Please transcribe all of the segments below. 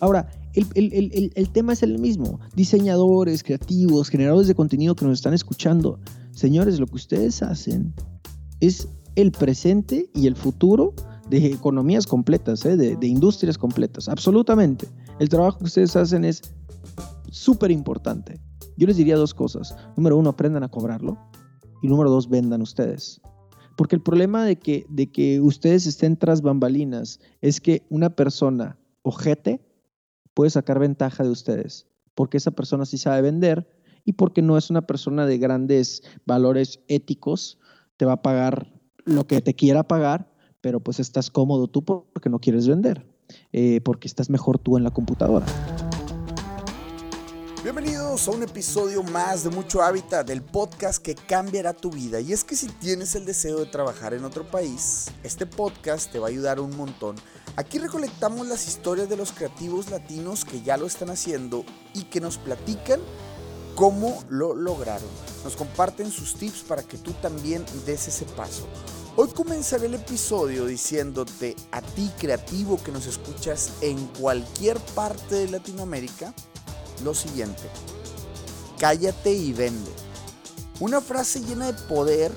Ahora, el, tema es el mismo. Diseñadores, creativos, generadores de contenido que nos están escuchando. Señores, lo que ustedes hacen es el presente y el futuro de economías completas, ¿eh? de, de industrias completas. Absolutamente. El trabajo que ustedes hacen es súper importante. Yo les diría dos cosas. Número uno, aprendan a cobrarlo. Y número dos, vendan ustedes. Porque el problema de que, de que ustedes estén tras bambalinas es que una persona ojete puede sacar ventaja de ustedes. Porque esa persona sí sabe vender y porque no es una persona de grandes valores éticos, te va a pagar lo que te quiera pagar, pero pues estás cómodo tú porque no quieres vender, eh, porque estás mejor tú en la computadora. Bienvenidos a un episodio más de Mucho Hábitat, del podcast que cambiará tu vida. Y es que si tienes el deseo de trabajar en otro país, este podcast te va a ayudar un montón. Aquí recolectamos las historias de los creativos latinos que ya lo están haciendo y que nos platican cómo lo lograron. Nos comparten sus tips para que tú también des ese paso. Hoy comenzaré el episodio diciéndote a ti creativo que nos escuchas en cualquier parte de Latinoamérica, lo siguiente. Cállate y vende. Una frase llena de poder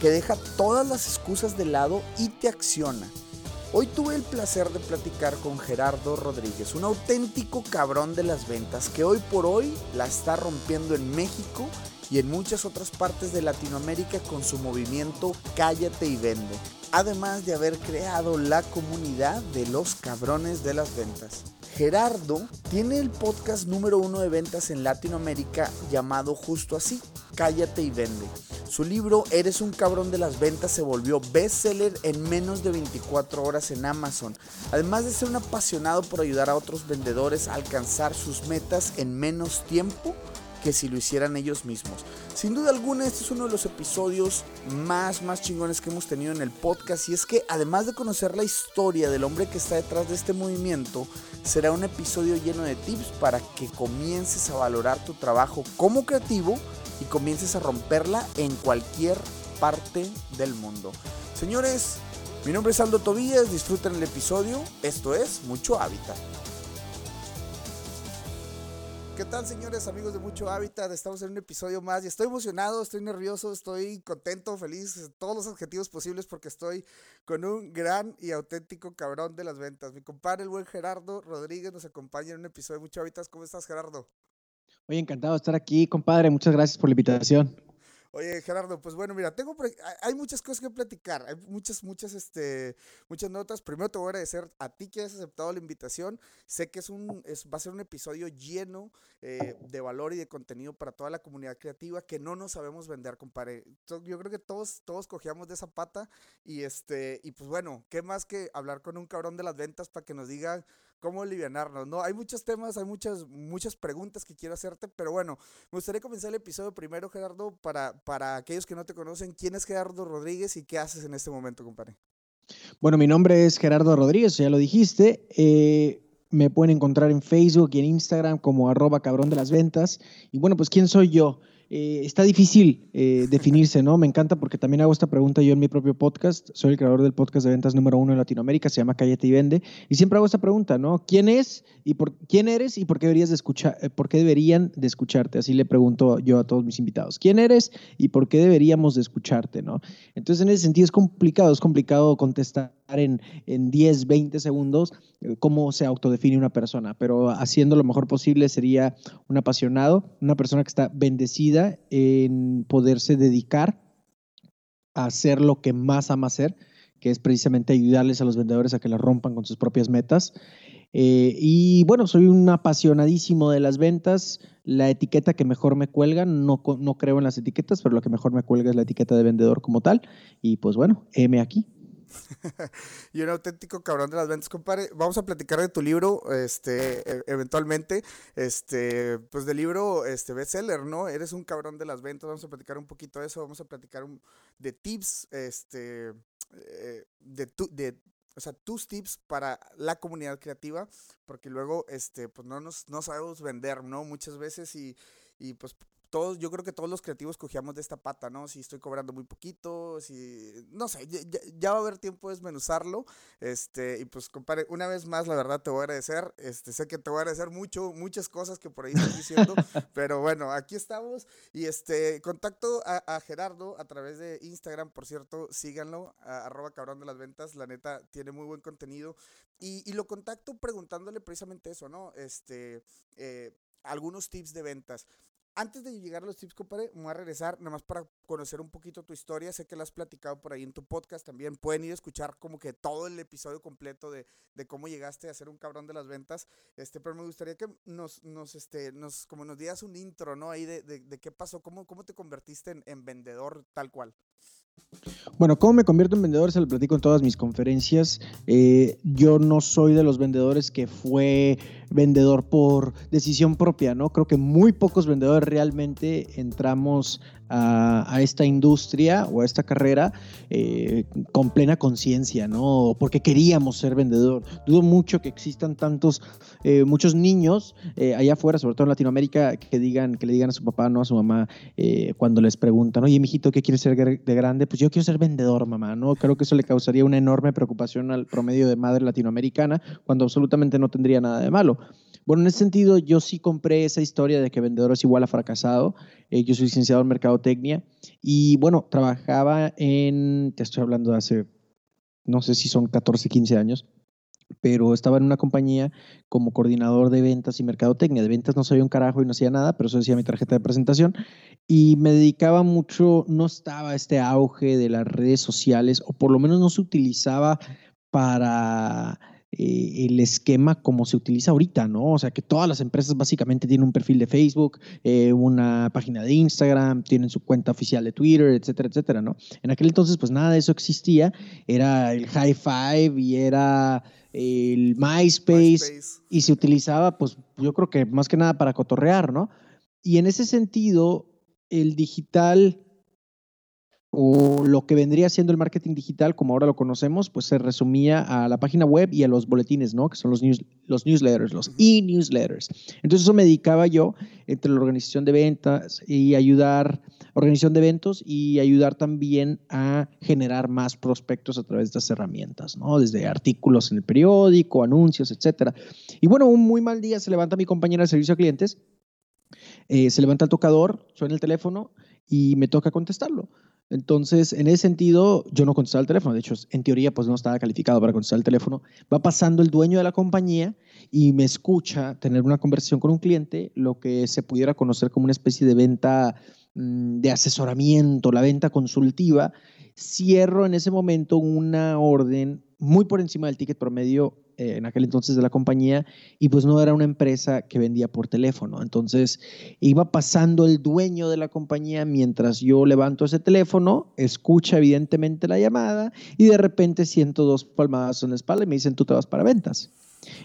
que deja todas las excusas de lado y te acciona. Hoy tuve el placer de platicar con Gerardo Rodríguez, un auténtico cabrón de las ventas que hoy por hoy la está rompiendo en México y en muchas otras partes de Latinoamérica con su movimiento Cállate y Vende, además de haber creado la comunidad de los cabrones de las ventas. Gerardo tiene el podcast número uno de ventas en Latinoamérica llamado justo así, Cállate y Vende. Su libro Eres un cabrón de las ventas se volvió bestseller en menos de 24 horas en Amazon, además de ser un apasionado por ayudar a otros vendedores a alcanzar sus metas en menos tiempo que si lo hicieran ellos mismos. Sin duda alguna, este es uno de los episodios más, más chingones que hemos tenido en el podcast. Y es que además de conocer la historia del hombre que está detrás de este movimiento, será un episodio lleno de tips para que comiences a valorar tu trabajo como creativo y comiences a romperla en cualquier parte del mundo. Señores, mi nombre es Aldo Tobías, disfruten el episodio. Esto es Mucho Hábitat. ¿Qué tal, señores, amigos de Mucho Hábitat? Estamos en un episodio más y estoy emocionado, estoy nervioso, estoy contento, feliz, todos los objetivos posibles porque estoy con un gran y auténtico cabrón de las ventas. Mi compadre, el buen Gerardo Rodríguez, nos acompaña en un episodio de Mucho Hábitat. ¿Cómo estás, Gerardo? Oye, encantado de estar aquí, compadre. Muchas gracias por la invitación. Oye, Gerardo, pues bueno, mira, tengo hay muchas cosas que platicar, hay muchas, muchas, este, muchas notas. Primero te voy a agradecer a ti que has aceptado la invitación. Sé que es un, es, va a ser un episodio lleno eh, de valor y de contenido para toda la comunidad creativa que no nos sabemos vender, compadre. Yo creo que todos, todos cogíamos de esa pata y este, y pues bueno, qué más que hablar con un cabrón de las ventas para que nos diga cómo alivianarnos, ¿no? Hay muchos temas, hay muchas, muchas preguntas que quiero hacerte, pero bueno, me gustaría comenzar el episodio primero, Gerardo, para, para aquellos que no te conocen, ¿quién es Gerardo Rodríguez y qué haces en este momento, compadre? Bueno, mi nombre es Gerardo Rodríguez, ya lo dijiste. Eh, me pueden encontrar en Facebook y en Instagram como arroba cabrón de las ventas. Y bueno, pues ¿quién soy yo? Eh, está difícil eh, definirse, ¿no? Me encanta porque también hago esta pregunta yo en mi propio podcast. Soy el creador del podcast de ventas número uno en Latinoamérica, se llama Cállate y Vende. Y siempre hago esta pregunta, ¿no? ¿Quién es y por quién eres y por qué deberías de escuchar, eh, por qué deberían de escucharte? Así le pregunto yo a todos mis invitados. ¿Quién eres y por qué deberíamos de escucharte, ¿no? Entonces, en ese sentido es complicado, es complicado contestar en, en 10, 20 segundos cómo se autodefine una persona, pero haciendo lo mejor posible sería un apasionado, una persona que está bendecida en poderse dedicar a hacer lo que más ama hacer, que es precisamente ayudarles a los vendedores a que la rompan con sus propias metas. Eh, y bueno, soy un apasionadísimo de las ventas. La etiqueta que mejor me cuelga, no, no creo en las etiquetas, pero lo que mejor me cuelga es la etiqueta de vendedor como tal. Y pues bueno, M aquí. y un auténtico cabrón de las ventas, compadre. Vamos a platicar de tu libro, este, e, eventualmente, este, pues del libro, este, bestseller, ¿no? Eres un cabrón de las ventas. Vamos a platicar un poquito de eso. Vamos a platicar de tips, este, eh, de, tu, de, o sea, tus tips para la comunidad creativa, porque luego, este, pues no nos, no sabemos vender, ¿no? Muchas veces y, y pues todos, yo creo que todos los creativos cogíamos de esta pata, ¿no? Si estoy cobrando muy poquito, si, no sé, ya, va a haber tiempo de desmenuzarlo, este, y pues, compadre, una vez más, la verdad, te voy a agradecer, este, sé que te voy a agradecer mucho, muchas cosas que por ahí estás diciendo, pero bueno, aquí estamos, y este, contacto a, Gerardo a través de Instagram, por cierto, síganlo, arroba cabrón de las ventas, la neta, tiene muy buen contenido, y, y lo contacto preguntándole precisamente eso, ¿no? Este, eh, algunos tips de ventas. Antes de llegar a los tips, compadre, me voy a regresar nada más para conocer un poquito tu historia. Sé que la has platicado por ahí en tu podcast también. Pueden ir a escuchar como que todo el episodio completo de, de cómo llegaste a ser un cabrón de las ventas. Este, pero me gustaría que nos, nos, este, nos, como nos digas un intro, ¿no? Ahí de, de, qué pasó, cómo, cómo te convertiste en vendedor tal cual. Bueno, ¿cómo me convierto en vendedor? Se lo platico en todas mis conferencias. Eh, yo no soy de los vendedores que fue vendedor por decisión propia, ¿no? Creo que muy pocos vendedores realmente entramos a, esta industria o a esta carrera eh, con plena conciencia, ¿no? Porque queríamos ser vendedor. Dudo mucho que existan tantos, eh, muchos niños eh, allá afuera, sobre todo en Latinoamérica, que digan, que le digan a su papá, no a su mamá, cuando les preguntan, oye, mijito, ¿qué quieres ser de grande? Pues yo quiero ser vendedor, mamá, ¿no? Creo que eso le causaría una enorme preocupación al promedio de madre latinoamericana, cuando absolutamente no tendría nada de malo. Bueno, en ese sentido, yo sí compré esa historia de que vendedor es igual a fracasado. Eh, yo soy licenciado en mercadotecnia y bueno, trabajaba en, te estoy hablando de hace, no sé si son 14, 15 años, pero estaba en una compañía como coordinador de ventas y mercadotecnia. De ventas no sabía un carajo y no hacía nada, pero eso decía mi tarjeta de presentación. Y me dedicaba mucho, no estaba este auge de las redes sociales, o por lo menos no se utilizaba para eh, el esquema como se utiliza ahorita, ¿no? O sea, que todas las empresas básicamente tienen un perfil de Facebook, eh, una página de Instagram, tienen su cuenta oficial de Twitter, etcétera, etcétera, ¿no? En aquel entonces, pues nada de eso existía. Era el High Five y era el MySpace, y se utilizaba, pues yo creo que más que nada para cotorrear, ¿no? Y en ese sentido, el digital o lo que vendría siendo el marketing digital, como ahora lo conocemos, pues se resumía a la página web y a los boletines, ¿no? Que son los, los newsletters, los e-newsletters. Entonces eso me dedicaba yo entre la organización de ventas y ayudar, organización de eventos y ayudar también a generar más prospectos a través de estas herramientas, ¿no? Desde artículos en el periódico, anuncios, etcétera. Y bueno, un muy mal día se levanta mi compañera de servicio a clientes, eh, se levanta el tocador, suena el teléfono y me toca contestarlo. Entonces, en ese sentido, yo no contestaba el teléfono. De hecho, en teoría, pues no estaba calificado para contestar el teléfono. Va pasando el dueño de la compañía y me escucha tener una conversación con un cliente, lo que se pudiera conocer como una especie de venta mm, de asesoramiento, la venta consultiva. Cierro en ese momento una orden muy por encima del ticket promedio eh, en aquel entonces de la compañía y pues no era una empresa que vendía por teléfono. Entonces iba pasando el dueño de la compañía mientras yo levanto ese teléfono, escucha evidentemente la llamada y de repente siento dos palmadas en la espalda y me dicen tú te vas para ventas.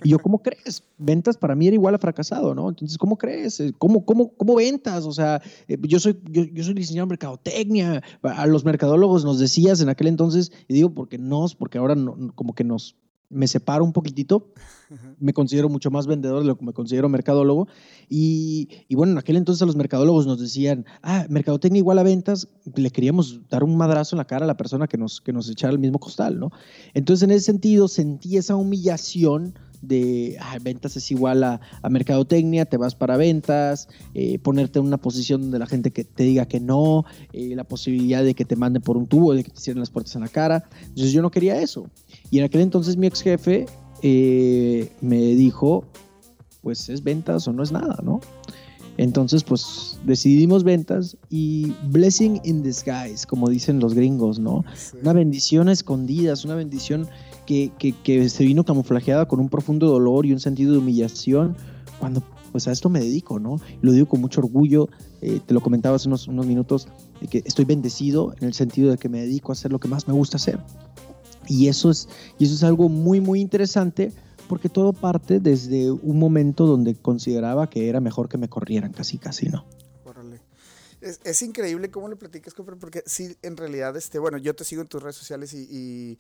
Y yo, ¿cómo crees? Ventas para mí era igual a fracasado, ¿no? Entonces, ¿cómo crees? Eh, ¿Cómo, cómo, cómo ventas? O sea, eh, yo soy, yo, yo soy diseñador de mercadotecnia. A los mercadólogos nos decías en aquel entonces, y digo porque nos, porque ahora no, como que nos me separo un poquitito, me considero mucho más vendedor de lo que me considero mercadólogo. Y, bueno, en aquel entonces los mercadólogos nos decían, ah, mercadotecnia igual a ventas, le queríamos dar un madrazo en la cara a la persona que nos, que nos echara el mismo costal, ¿no? Entonces, en ese sentido, sentí esa humillación de ah, ventas es igual a, mercadotecnia, te vas para ventas, eh, ponerte en una posición donde la gente que te diga que no, eh, la posibilidad de que te manden por un tubo, de que te cierren las puertas en la cara. Entonces yo no quería eso. Y en aquel entonces mi ex jefe eh, me dijo, pues es ventas o no es nada, ¿no? Entonces, pues decidimos ventas y blessing in disguise, como dicen los gringos, ¿no? Una bendición a escondidas, una bendición que, que, se vino camuflajeada con un profundo dolor y un sentido de humillación, cuando pues a esto me dedico, ¿no? Lo digo con mucho orgullo, eh, te lo comentaba hace unos, unos minutos, de que estoy bendecido en el sentido de que me dedico a hacer lo que más me gusta hacer. Y eso es, y eso es algo muy, muy interesante porque todo parte desde un momento donde consideraba que era mejor que me corrieran, casi, casi, ¿no? Es, increíble cómo lo platicas, porque sí, en realidad, este, bueno, yo te sigo en tus redes sociales y,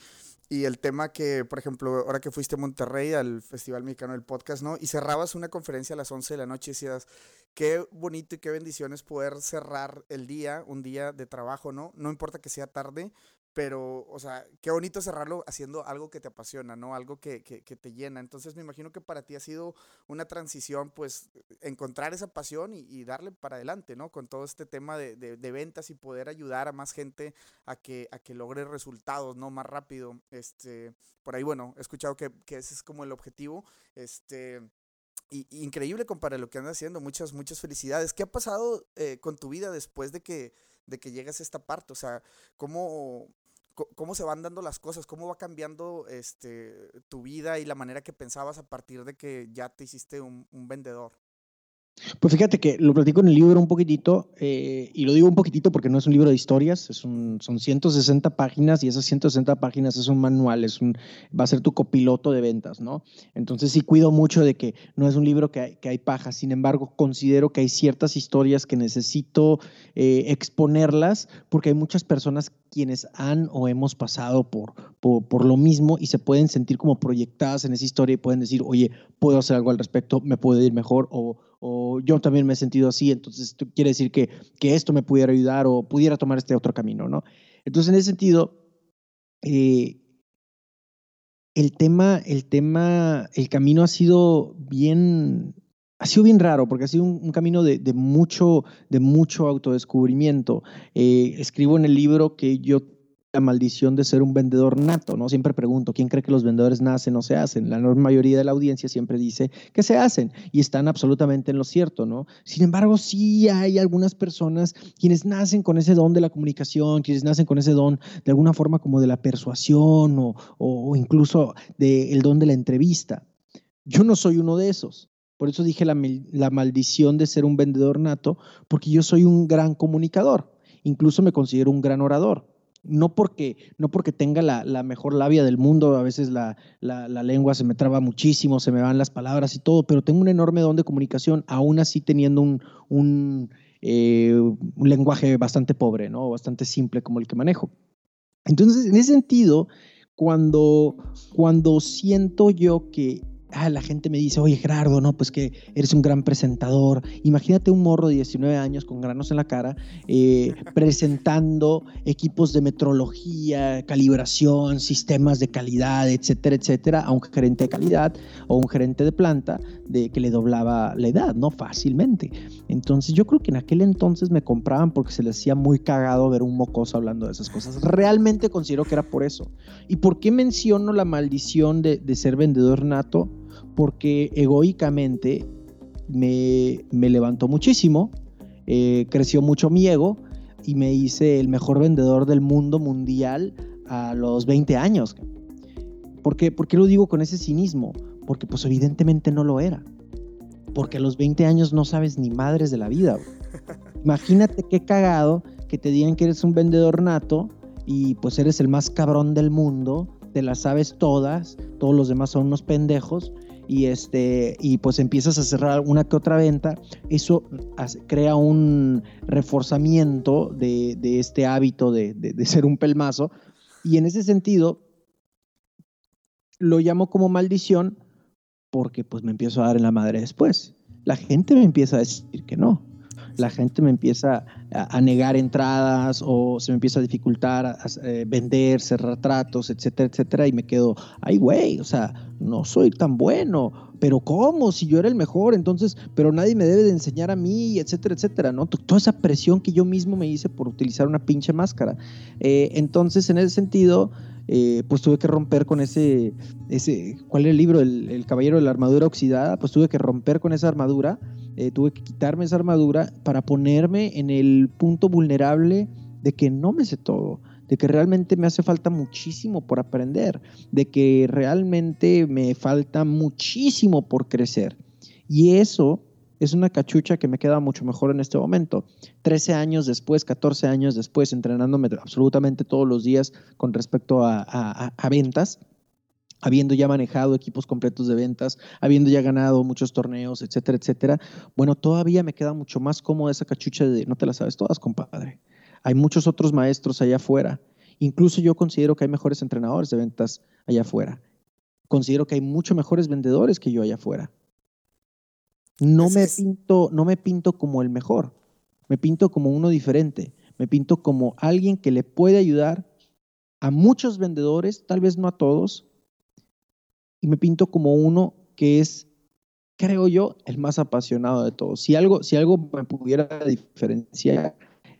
y, el tema que, por ejemplo, ahora que fuiste a Monterrey al Festival Mexicano del Podcast, ¿no? Y cerrabas una conferencia a las 11 de la noche y decías, qué bonito y qué bendiciones poder cerrar el día, un día de trabajo, ¿no? No importa que sea tarde, pero, o sea, qué bonito cerrarlo haciendo algo que te apasiona, ¿no? Algo que, que, te llena. Entonces me imagino que para ti ha sido una transición, pues, encontrar esa pasión y, darle para adelante, ¿no? Con todo este tema de, de, ventas y poder ayudar a más gente a que, a que logre resultados, ¿no? Más rápido. Este, por ahí, bueno, he escuchado que, que ese es como el objetivo. Este, y, increíble compadre lo que andas haciendo. Muchas, muchas felicidades. ¿Qué ha pasado eh, con tu vida después de que, de que llegas a esta parte? O sea, ¿cómo, cómo se van dando las cosas, cómo va cambiando este, tu vida y la manera que pensabas a partir de que ya te hiciste un vendedor. Pues fíjate que lo platico en el libro un poquitito, eh, y lo digo un poquitito porque no es un libro de historias, es un, son 160 páginas y esas 160 páginas es un manual, va a ser tu copiloto de ventas, ¿no? Entonces sí cuido mucho de que no es un libro que hay, que hay paja, sin embargo considero que hay ciertas historias que necesito eh, exponerlas porque hay muchas personas quienes han o hemos pasado por, por, por, lo mismo y se pueden sentir como proyectadas en esa historia y pueden decir, oye, puedo hacer algo al respecto, me puede ir mejor o, o yo también me he sentido así, entonces quiere decir que, que esto me pudiera ayudar o pudiera tomar este otro camino, ¿no? Entonces, en ese sentido, eh, el tema, el tema, el camino ha sido bien, ha sido bien raro porque ha sido un, camino de, de, mucho, de mucho autodescubrimiento. Eh, escribo en el libro que yo la maldición de ser un vendedor nato, ¿no? Siempre pregunto, ¿quién cree que los vendedores nacen o se hacen? La mayoría de la audiencia siempre dice que se hacen y están absolutamente en lo cierto, ¿no? Sin embargo, sí hay algunas personas quienes nacen con ese don de la comunicación, quienes nacen con ese don de alguna forma como de la persuasión o, incluso del don de la entrevista. Yo no soy uno de esos. Por eso dije la maldición de ser un vendedor nato, porque yo soy un gran comunicador. Incluso me considero un gran orador no porque, no porque tenga la, mejor labia del mundo, a veces la, lengua se me traba muchísimo, se me van las palabras y todo, pero tengo un enorme don de comunicación, aún así teniendo un, eh, un, lenguaje bastante pobre, ¿no? bastante simple como el que manejo. Entonces, en ese sentido, cuando, cuando siento yo que ah, la gente me dice, oye Gerardo, no, pues que eres un gran presentador. Imagínate un morro de 19 años con granos en la cara eh, presentando equipos de metrología, calibración, sistemas de calidad, etcétera, etcétera, a un gerente de calidad o un gerente de planta de que le doblaba la edad, ¿no? Fácilmente. Entonces yo creo que en aquel entonces me compraban porque se les hacía muy cagado ver un mocoso hablando de esas cosas. Realmente considero que era por eso. ¿Y por qué menciono la maldición de, de ser vendedor nato? Porque egoicamente me, levantó muchísimo, eh, creció mucho mi ego y me hice el mejor vendedor del mundo mundial a los 20 años. ¿Por qué, ¿Por qué lo digo con ese cinismo? Porque pues evidentemente no lo era. Porque a los 20 años no sabes ni madres de la vida. Imagínate qué cagado que te digan que eres un vendedor nato y pues eres el más cabrón del mundo, te las sabes todas, todos los demás son unos pendejos y, este, y pues empiezas a cerrar una que otra venta, eso crea un reforzamiento de, este hábito de, ser un pelmazo. Y en ese sentido, lo llamo como maldición porque pues me empiezo a dar en la madre después. La gente me empieza a decir que no la gente me empieza a, negar entradas o se me empieza a dificultar a, eh, vender, cerrar tratos, etcétera, etcétera, y me quedo, ay, güey, o sea, no soy tan bueno, pero ¿cómo? Si yo era el mejor, entonces, pero nadie me debe de enseñar a mí, etcétera, etcétera, ¿no? Toda esa presión que yo mismo me hice por utilizar una pinche máscara. Eh, entonces, en ese sentido, eh, pues tuve que romper con ese, ese ¿cuál era el libro? El, el, Caballero de la Armadura Oxidada, pues tuve que romper con esa armadura eh, tuve que quitarme esa armadura para ponerme en el punto vulnerable de que no me sé todo, de que realmente me hace falta muchísimo por aprender, de que realmente me falta muchísimo por crecer. Y eso es una cachucha que me queda mucho mejor en este momento. 13 años después, 14 años después, entrenándome absolutamente todos los días con respecto a ventas, habiendo ya manejado equipos completos de ventas, habiendo ya ganado muchos torneos, etcétera, etcétera, bueno, todavía me queda mucho más cómoda esa cachucha de no te la sabes todas, compadre. Hay muchos otros maestros allá afuera. Incluso yo considero que hay mejores entrenadores de ventas allá afuera. Considero que hay mucho mejores vendedores que yo allá afuera. No me, pinto, no me pinto como el mejor, me pinto como uno diferente, me pinto como alguien que le puede ayudar a muchos vendedores, tal vez no a todos, y me pinto como uno que es, creo yo, el más apasionado de todos. Si algo, si algo me pudiera diferenciar,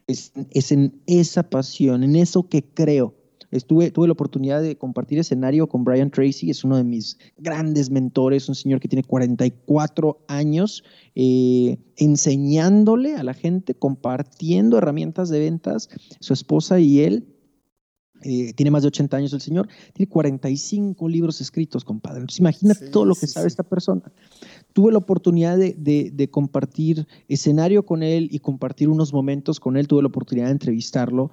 es, es en esa pasión, en eso que creo. Estuve, tuve la oportunidad de compartir escenario con Brian Tracy, es uno de mis grandes mentores, un señor que tiene 44 años, eh, enseñándole a la gente, compartiendo herramientas de ventas. Su esposa y él eh, tiene más de 80 años el señor, tiene 45 libros escritos, compadre. Entonces imagínate todo lo que sabe esta persona. Tuve la oportunidad de, compartir escenario con él y compartir unos momentos con él, tuve la oportunidad de entrevistarlo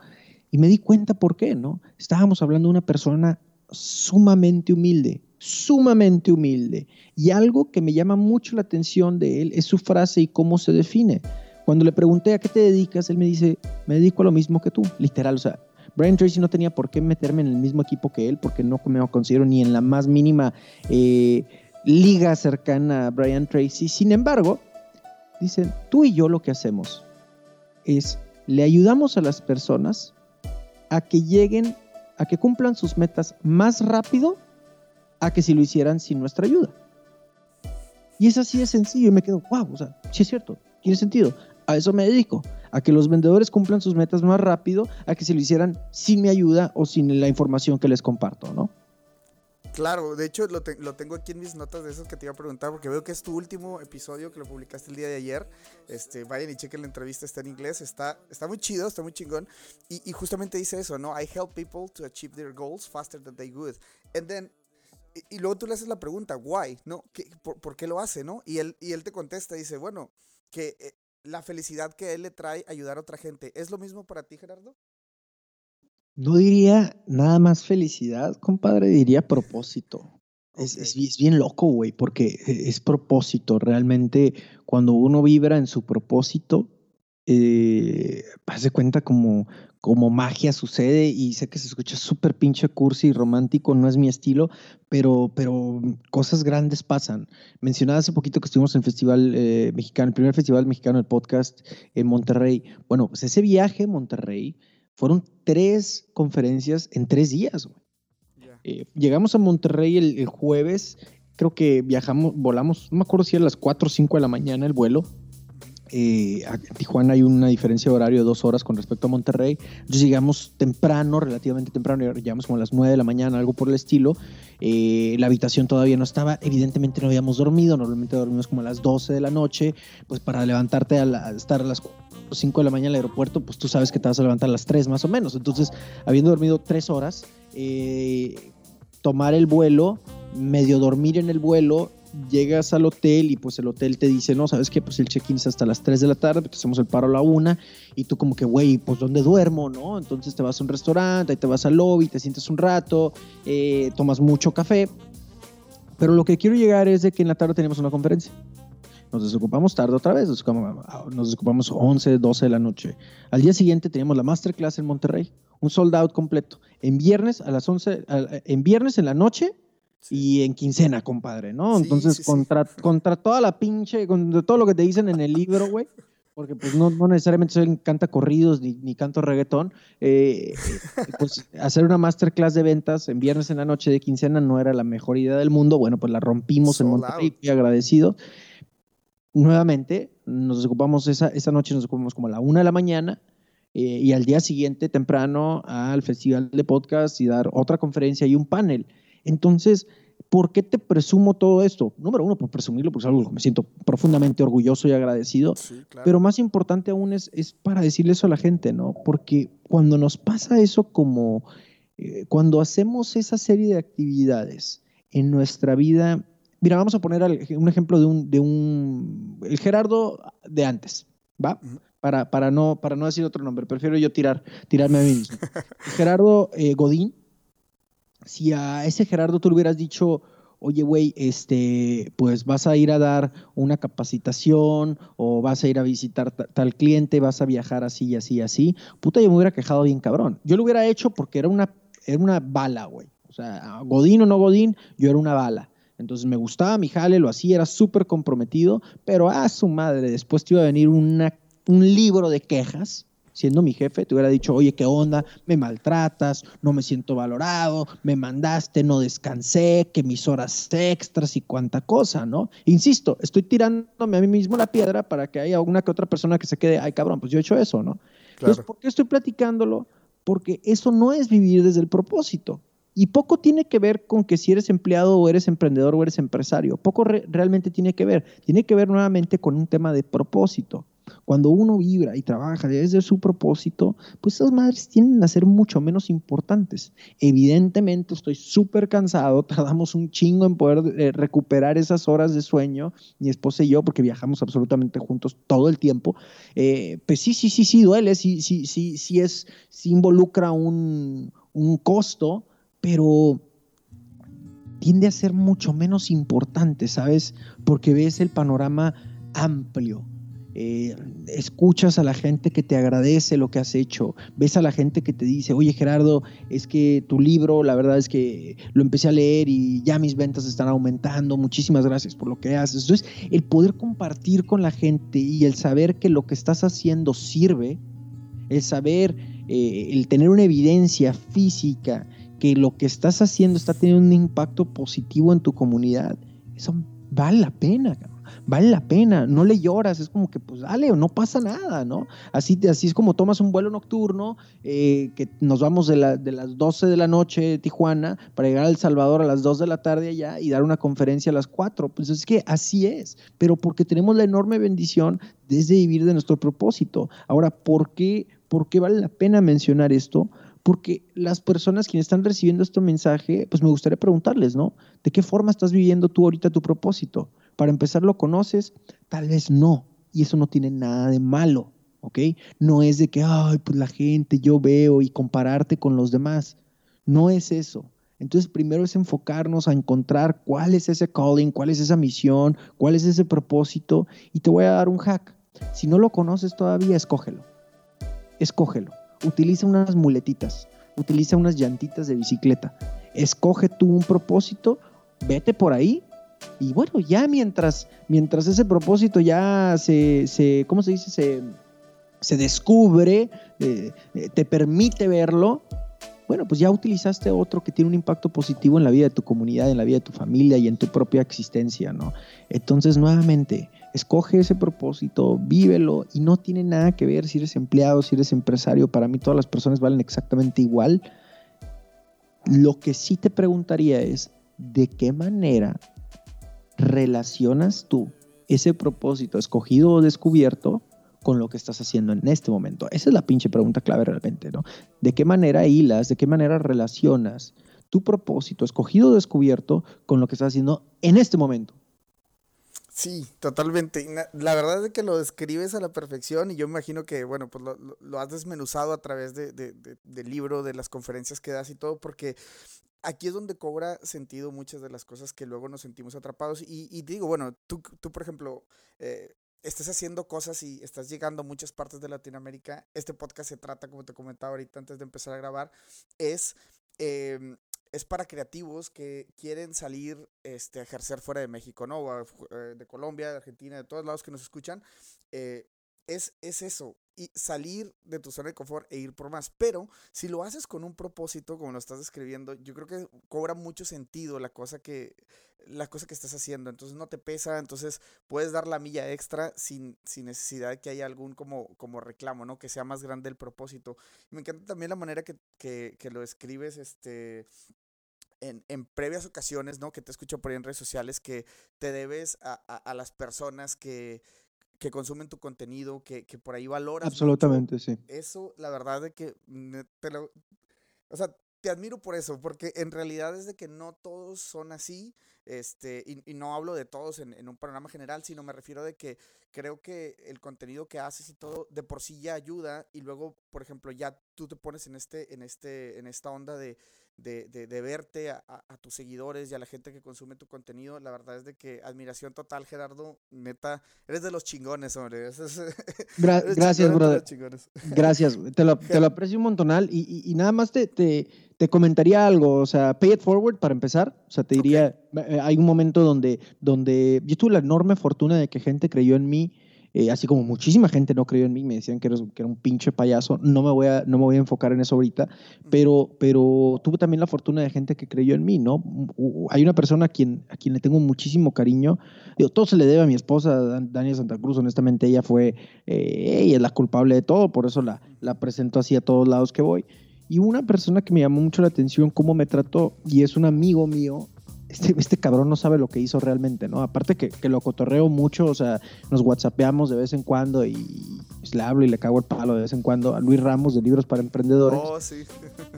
y me di cuenta por qué, ¿no? Estábamos hablando de una persona sumamente humilde, sumamente humilde. Y algo que me llama mucho la atención de él es su frase y cómo se define. Cuando le pregunté a qué te dedicas, él me dice, me dedico a lo mismo que tú, literal, o sea, Brian Tracy no tenía por qué meterme en el mismo equipo que él, porque no me considero ni en la más mínima eh, liga cercana a Brian Tracy. Sin embargo, dicen, tú y yo lo que hacemos es, le ayudamos a las personas a que lleguen, a que cumplan sus metas más rápido a que si lo hicieran sin nuestra ayuda. Y es así de sencillo y me quedo, wow, o sea, sí es cierto, tiene sentido. A eso me dedico a que los vendedores cumplan sus metas más rápido, a que se lo hicieran sin mi ayuda o sin la información que les comparto, ¿no? Claro, de hecho lo, tengo aquí en mis notas de eso que te iba a preguntar porque veo que es tu último episodio que lo publicaste el día de ayer. Este, vayan y chequen la entrevista, está en inglés, está, está muy chido, está muy chingón. Y, justamente dice eso, ¿no? I help people to achieve their goals faster than they would. And then, y, luego tú le haces la pregunta, why, ¿no? por, por, qué lo hace, no? Y él, y él te contesta, dice, bueno, que eh, la felicidad que él le trae ayudar a otra gente. ¿Es lo mismo para ti, Gerardo? No diría nada más felicidad, compadre, diría propósito. Es, es, bien loco, güey, porque es propósito. Realmente, cuando uno vibra en su propósito, eh, hace cuenta como, como magia sucede y sé que se escucha súper pinche cursi y romántico, no es mi estilo, pero, pero cosas grandes pasan. Mencionaba hace poquito que estuvimos en el Festival eh, Mexicano, el primer Festival Mexicano del Podcast en Monterrey. Bueno, pues ese viaje a Monterrey fueron tres conferencias en tres días. Eh, llegamos a Monterrey el, jueves, creo que viajamos, volamos, no me acuerdo si era las 4 o 5 de la mañana el vuelo eh, en Tijuana hay una diferencia de horario de dos horas con respecto a Monterrey. Entonces llegamos temprano, relativamente temprano, llegamos como a las nueve de la mañana, algo por el estilo. Eh, la habitación todavía no estaba, evidentemente no habíamos dormido, normalmente dormimos como a las 12 de la noche, pues para levantarte a, estar a las 5 de la mañana el aeropuerto, pues tú sabes que te vas a levantar a las 3 más o menos. Entonces, habiendo dormido tres horas, eh, tomar el vuelo, medio dormir en el vuelo llegas al hotel y pues el hotel te dice, no, sabes que pues el check-in es hasta las 3 de la tarde, pues hacemos el paro a la 1 y tú como que, güey, pues ¿dónde duermo? ¿No? Entonces te vas a un restaurante, ahí te vas al lobby, te sientes un rato, eh, tomas mucho café, pero lo que quiero llegar es de que en la tarde tenemos una conferencia. Nos desocupamos tarde otra vez, nos desocupamos, 11, 12 de la noche. Al día siguiente teníamos la masterclass en Monterrey, un sold out completo. En viernes a las 11, en viernes en la noche y en quincena, compadre, ¿no? Entonces, contra, contra toda la pinche, contra todo lo que te dicen en el libro, güey, porque pues no, no necesariamente soy canta corridos ni, ni canto reggaetón, eh, pues hacer una masterclass de ventas en viernes en la noche de quincena no era la mejor idea del mundo, bueno, pues la rompimos en Monterrey, y agradecido. Nuevamente, nos ocupamos esa, esa noche, nos ocupamos como a la una de la mañana, eh, y al día siguiente temprano al festival de podcast y dar otra conferencia y un panel. Entonces, ¿por qué te presumo todo esto? Número uno, por presumirlo, porque es algo que me siento profundamente orgulloso y agradecido. Pero más importante aún es, es, para decirle eso a la gente, ¿no? Porque cuando nos pasa eso como, eh, cuando hacemos esa serie de actividades en nuestra vida, mira, vamos a poner un ejemplo de un, de un, el Gerardo de antes, ¿va? para, para, no, para no decir otro nombre, prefiero yo tirar, tirarme a mí mismo. Gerardo eh, Godín si a ese Gerardo tú le hubieras dicho, oye, güey, este, pues vas a ir a dar una capacitación o vas a ir a visitar tal cliente, vas a viajar así y así y así, puta, yo me hubiera quejado bien cabrón. Yo lo hubiera hecho porque era una, era una bala, güey. O sea, Godín o no Godín, yo era una bala. Entonces me gustaba mi jale, lo hacía, era súper comprometido, pero a su madre, después te iba a venir una, un libro de quejas siendo mi jefe, te hubiera dicho, oye, ¿qué onda? Me maltratas, no me siento valorado, me mandaste, no descansé, que mis horas extras y cuánta cosa, ¿no? Insisto, estoy tirándome a mí mismo la piedra para que haya una que otra persona que se quede, ay cabrón, pues yo he hecho eso, ¿no? Entonces, ¿por qué estoy platicándolo? Porque eso no es vivir desde el propósito. Y poco tiene que ver con que si eres empleado o eres emprendedor o eres empresario. Poco realmente tiene que ver. Tiene que ver nuevamente con un tema de propósito. Cuando uno vibra y trabaja desde su propósito, pues esas madres tienden a ser mucho menos importantes. Evidentemente estoy súper cansado, tardamos un chingo en poder eh, recuperar esas horas de sueño, mi esposa y yo, porque viajamos absolutamente juntos todo el tiempo. Eh, pues sí, sí, sí, sí duele, sí, sí, sí, sí es, sí involucra un, un costo, pero tiende a ser mucho menos importante, ¿sabes? Porque ves el panorama amplio eh, escuchas a la gente que te agradece lo que has hecho, ves a la gente que te dice, oye Gerardo, es que tu libro, la verdad es que lo empecé a leer y ya mis ventas están aumentando, muchísimas gracias por lo que haces. Entonces, el poder compartir con la gente y el saber que lo que estás haciendo sirve, el saber, eh, el tener una evidencia física que lo que estás haciendo está teniendo un impacto positivo en tu comunidad, eso vale la pena vale la pena, no le lloras, es como que pues dale, no pasa nada, ¿no? Así, así es como tomas un vuelo nocturno, eh, que nos vamos de, la, de las 12 de la noche de Tijuana para llegar a El Salvador a las 2 de la tarde allá y dar una conferencia a las 4. Pues es que así es, pero porque tenemos la enorme bendición desde vivir de nuestro propósito. Ahora, ¿por qué, por qué vale la pena mencionar esto? Porque las personas quienes están recibiendo este mensaje, pues me gustaría preguntarles, ¿no? ¿De qué forma estás viviendo tú ahorita tu propósito? Para empezar, ¿lo conoces? Tal vez no. Y eso no tiene nada de malo, ¿ok? No es de que, ay, pues la gente, yo veo y compararte con los demás. No es eso. Entonces, primero es enfocarnos a encontrar cuál es ese calling, cuál es esa misión, cuál es ese propósito. Y te voy a dar un hack. Si no lo conoces todavía, escógelo. Escógelo. Utiliza unas muletitas. Utiliza unas llantitas de bicicleta. Escoge tú un propósito, vete por ahí y bueno, ya mientras, mientras ese propósito ya se, se ¿cómo se dice? Se, se descubre, eh, eh, te permite verlo, bueno, pues ya utilizaste otro que tiene un impacto positivo en la vida de tu comunidad, en la vida de tu familia y en tu propia existencia, ¿no? Entonces, nuevamente, escoge ese propósito, vívelo y no tiene nada que ver si eres empleado, si eres empresario. Para mí todas las personas valen exactamente igual. Lo que sí te preguntaría es, ¿de qué manera relacionas tú ese propósito escogido o descubierto con lo que estás haciendo en este momento? Esa es la pinche pregunta clave realmente, ¿no? ¿De qué manera hilas, de qué manera relacionas tu propósito escogido o descubierto con lo que estás haciendo en este momento? Sí, totalmente. La verdad es que lo describes a la perfección y yo imagino que, bueno, pues lo, has desmenuzado a través de, del libro, de las conferencias que das y todo, porque aquí es donde cobra sentido muchas de las cosas que luego nos sentimos atrapados. Y, digo, bueno, tú, tú por ejemplo, eh, estás haciendo cosas y estás llegando a muchas partes de Latinoamérica. Este podcast se trata, como te comentaba ahorita antes de empezar a grabar, es... Em, es para creativos que quieren salir este, a ejercer fuera de México, ¿no? Eh, de Colombia, de Argentina, de todos lados que nos escuchan. Eh, es, es eso, y salir de tu zona de confort e ir por más. Pero si lo haces con un propósito, como lo estás describiendo, yo creo que cobra mucho sentido la cosa que, la cosa que estás haciendo. Entonces no te pesa, entonces puedes dar la milla extra sin, sin necesidad de que haya algún como, como reclamo, ¿no? Que sea más grande el propósito. me encanta también la manera que, que, que lo escribes, este... En, en, previas ocasiones, ¿no? Que te escucho por ahí en redes sociales, que te debes a, a, a las personas que, que consumen tu contenido, que, que por ahí valoras. Absolutamente, sí. Eso, la verdad de que te lo, o sea, te admiro por eso, porque en realidad es de que no todos son así, este, y, y no hablo de todos en, en, un panorama general, sino me refiero de que creo que el contenido que haces y todo de por sí ya ayuda, y luego, por ejemplo, ya tú te pones en este, en este, en esta onda de, de, de, verte a, a, tus seguidores y a la gente que consume tu contenido. La verdad es de que admiración total, Gerardo. Neta, eres de los chingones, hombre. gracias, brother. Gracias, te lo, te lo, aprecio un montonal. Y, y, nada más te, te, te, comentaría algo, o sea, pay it forward para empezar. O sea, te diría, eh, hay un momento donde, donde yo tuve la enorme fortuna de que gente creyó en mí eh, así como muchísima gente no creyó en mí, me decían que, que era un pinche payaso, no me, voy a, no me voy a enfocar en eso ahorita, pero, pero tuve también la fortuna de gente que creyó en mí, ¿no? Hay una persona a quien, a quien le tengo muchísimo cariño, Digo, todo se le debe a mi esposa, Daniel Santa Cruz, honestamente ella fue, eh, ella es la culpable de todo, por eso la, la presento así a todos lados que voy. Y una persona que me llamó mucho la atención cómo me trató, y es un amigo mío, este, este, cabrón no sabe lo que hizo realmente, ¿no? Aparte que, que, lo cotorreo mucho, o sea, nos whatsappeamos de vez en cuando y pues, le hablo y le cago el palo de vez en cuando a Luis Ramos de Libros para Emprendedores. Oh, sí.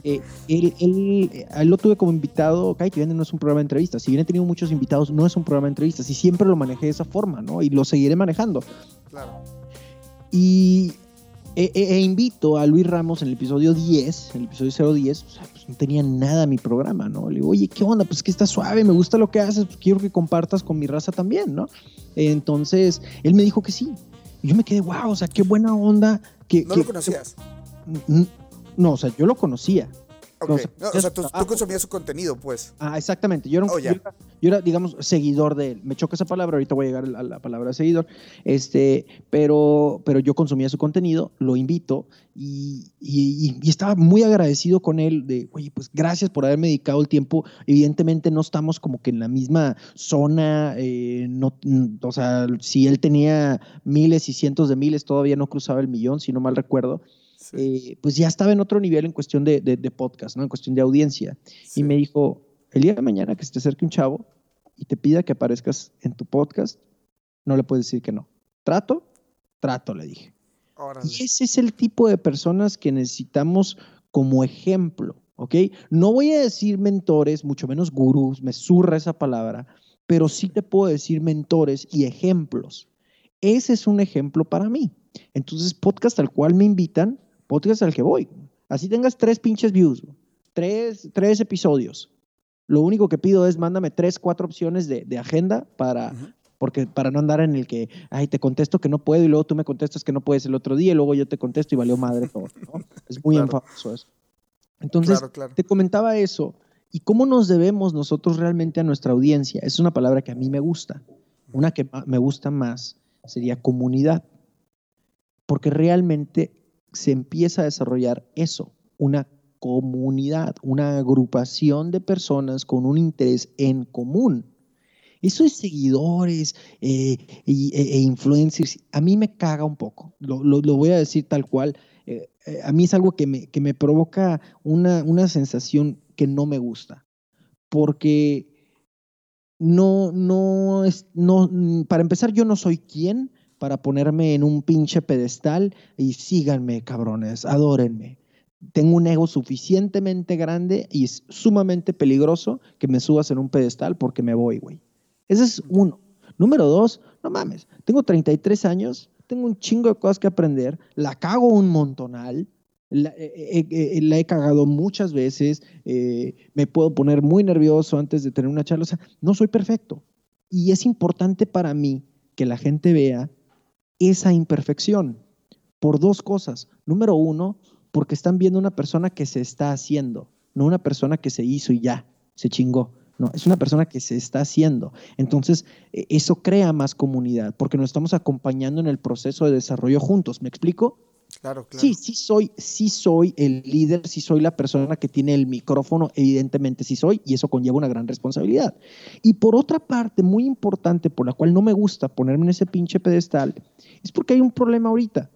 Eh, él, él, él, lo tuve como invitado, Kai, que no es un programa de entrevistas. Si bien he tenido muchos invitados, no es un programa de entrevistas y siempre lo manejé de esa forma, ¿no? Y lo seguiré manejando. Claro. Y e, e, e, invito a Luis Ramos en el episodio 10, en el episodio 010, o sea, no tenía nada mi programa, ¿no? Le digo, oye, ¿qué onda? Pues que está suave, me gusta lo que haces, pues quiero que compartas con mi raza también, ¿no? Entonces, él me dijo que sí. Y yo me quedé, wow, o sea, qué buena onda. Que, ¿No lo conocías? no, o sea, yo lo conocía. Okay. o sea, tú, consumías su contenido, pues. Ah, exactamente. Yo era, oh, yo, era, digamos, seguidor de él. Me choca esa palabra, ahorita voy a llegar a la palabra seguidor. Este, pero, pero yo consumía su contenido, lo invito y, y, estaba muy agradecido con él de, oye, pues gracias por haberme dedicado el tiempo. Evidentemente no estamos como que en la misma zona, eh, no, o sea, si él tenía miles y cientos de miles, todavía no cruzaba el millón, si no mal recuerdo. Eh, pues ya estaba en otro nivel en cuestión de, podcast, ¿no? En cuestión de audiencia. Y me dijo, el día de mañana que se te acerque un chavo y te pida que aparezcas en tu podcast, no le puedes decir que no. ¿Trato? Trato, le dije. Y ese es el tipo de personas que necesitamos como ejemplo, ¿ok? No voy a decir mentores, mucho menos gurús, me zurra esa palabra, pero sí te puedo decir mentores y ejemplos. Ese es un ejemplo para mí. Entonces, podcast al cual me invitan, podcast al que voy. Así tengas tres pinches views, tres, tres episodios. Lo único que pido es mándame tres, cuatro opciones de, de agenda para, porque para no andar en el que, ay, te contesto que no puedo y luego tú me contestas que no puedes el otro día y luego yo te contesto y valió madre todo. ¿no? Es muy claro. eso. Entonces, te comentaba eso. ¿Y cómo nos debemos nosotros realmente a nuestra audiencia? Es una palabra que a mí me gusta. Una que me gusta más sería comunidad. Porque realmente se empieza a desarrollar eso, una comunidad, una agrupación de personas con un interés en común. Eso de seguidores eh, e, e, influencers, a mí me caga un poco, lo, voy a decir tal cual. Eh, eh, a mí es algo que me, que me provoca una, una, sensación que no me gusta, porque no, no es, no, para empezar, yo no soy quien para ponerme en un pinche pedestal y síganme, cabrones, adórenme. Tengo un ego suficientemente grande y es sumamente peligroso que me subas en un pedestal porque me voy, güey. Ese es uno. Número dos, no mames, tengo 33 años, tengo un chingo de cosas que aprender, la cago un montonal, la, he cagado muchas veces, eh, me puedo poner muy nervioso antes de tener una charla, o sea, no soy perfecto. Y es importante para mí que la gente vea esa imperfección por dos cosas. Número uno, porque están viendo una persona que se está haciendo, no una persona que se hizo y ya, se chingó. No, es una persona que se está haciendo. Entonces, e, eso crea más comunidad, porque nos estamos acompañando en el proceso de desarrollo juntos. ¿Me explico? Sí, sí soy, sí soy el líder, sí soy la persona que tiene el micrófono, evidentemente sí soy, y eso conlleva una gran responsabilidad. Y por otra parte, muy importante, por la cual no me gusta ponerme en ese pinche pedestal, es porque hay un problema ahorita.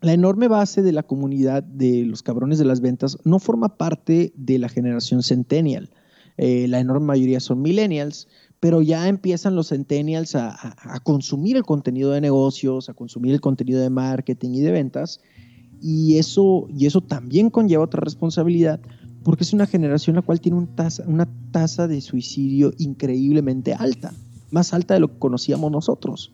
La enorme base de la comunidad de los cabrones de las ventas no forma parte de la generación centennial. Eh, la enorme mayoría son millennials, pero ya empiezan los centennials a, consumir el contenido de negocios, a consumir el contenido de marketing y de ventas, y eso, y eso también conlleva otra responsabilidad, porque es una generación la cual tiene tasa, una tasa de suicidio increíblemente alta, más alta de lo que conocíamos nosotros.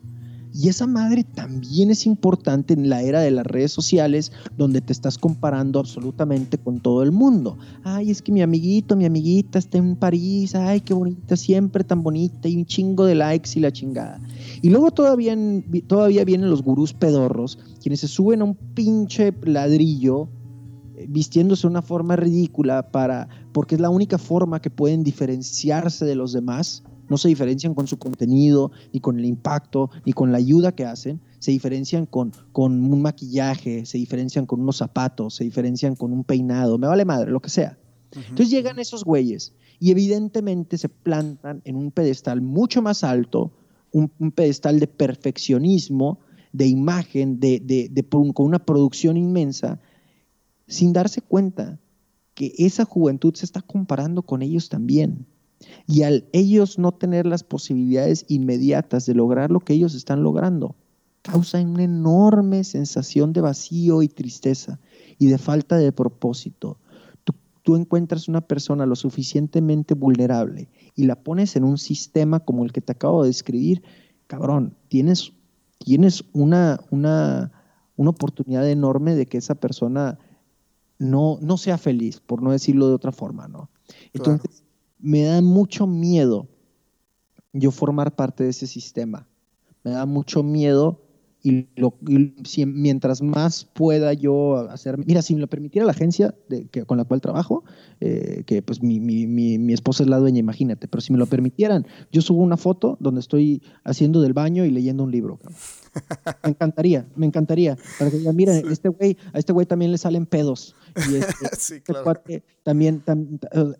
Y esa madre también es importante en la era de las redes sociales, donde te estás comparando absolutamente con todo el mundo. Ay, es que mi amiguito, mi amiguita está en París, ay, qué bonita, siempre tan bonita, y un chingo de likes y la chingada. Y luego todavía, todavía vienen los gurús pedorros, quienes se suben a un pinche ladrillo eh, vistiéndose de una forma ridícula para, porque es la única forma que pueden diferenciarse de los demás no se diferencian con su contenido, ni con el impacto, ni con la ayuda que hacen. Se diferencian con, con un maquillaje, se diferencian con unos zapatos, se diferencian con un peinado, me vale madre, lo que sea. Entonces llegan esos güeyes y evidentemente se plantan en un pedestal mucho más alto, un, pedestal de perfeccionismo, de imagen, de, de, con una producción inmensa, sin darse cuenta que esa juventud se está comparando con ellos también. Y al ellos no tener las posibilidades inmediatas de lograr lo que ellos están logrando, causa una enorme sensación de vacío y tristeza y de falta de propósito. Tú, encuentras una persona lo suficientemente vulnerable y la pones en un sistema como el que te acabo de describir, cabrón, tienes, tienes una, una, una oportunidad enorme de que esa persona no, no sea feliz, por no decirlo de otra forma, ¿no? Entonces, me da mucho miedo yo formar parte de ese sistema. Me da mucho miedo y, mientras más pueda yo hacer, mira, si me lo permitiera la agencia de, que, con la cual trabajo, eh, que pues mi, mi, mi, esposa es la dueña, imagínate, pero si me lo permitieran, yo subo una foto donde estoy haciendo del baño y leyendo un libro. Me encantaría, me encantaría. Para que digan, mira, este güey, a este güey también le salen pedos. Y este, sí, este claro. también,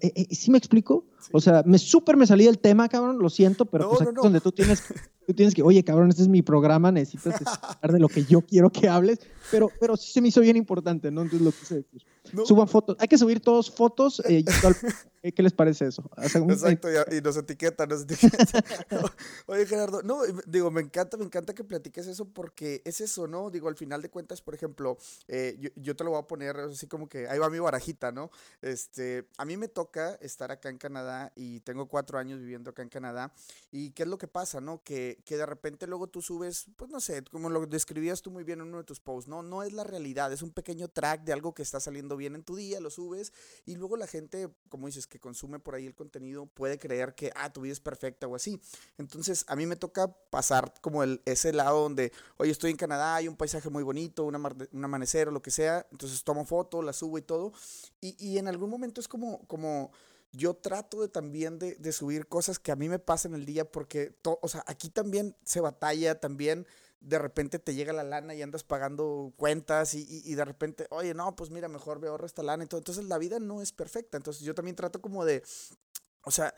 eh, eh, ¿sí me explico? O sea, me súper me salí del tema, cabrón, lo siento, pero pues aquí es donde tú tienes, tú tienes que, oye, cabrón, este es mi programa, necesitas hablar de lo que yo quiero que hables, pero, pero sí se me hizo bien importante, ¿no? Entonces lo quise decir. Suban fotos. Hay que subir todos fotos. Eh, ¿Qué les parece eso? Exacto, y, nos etiquetan, nos etiquetan. Oye, Gerardo, no, digo, me encanta, me encanta que platiques eso porque es eso, ¿no? Digo, al final de cuentas, por ejemplo, eh, yo, te lo voy a poner así como que ahí va mi barajita, ¿no? Este, a mí me toca estar acá en Canadá y tengo cuatro años viviendo acá en Canadá. ¿Y qué es lo que pasa, no? Que, que de repente luego tú subes, pues no sé, como lo describías tú muy bien en uno de tus posts, ¿no? No es la realidad, es un pequeño track de algo que está saliendo bien en tu día, lo subes y luego la gente, como dices, que consume por ahí el contenido puede creer que, ah, tu vida es perfecta o así. Entonces, a mí me toca pasar como el, ese lado donde, oye, estoy en Canadá, hay un paisaje muy bonito, un, amanecer o lo que sea, entonces tomo foto, la subo y todo. Y, y en algún momento es como, como yo trato de también de, de, subir cosas que a mí me pasan el día porque, o sea, aquí también se batalla, también de repente te llega la lana y andas pagando cuentas y, y, de repente, oye, no, pues mira, mejor me ahorro esta lana y todo. Entonces la vida no es perfecta. Entonces yo también trato como de, o sea,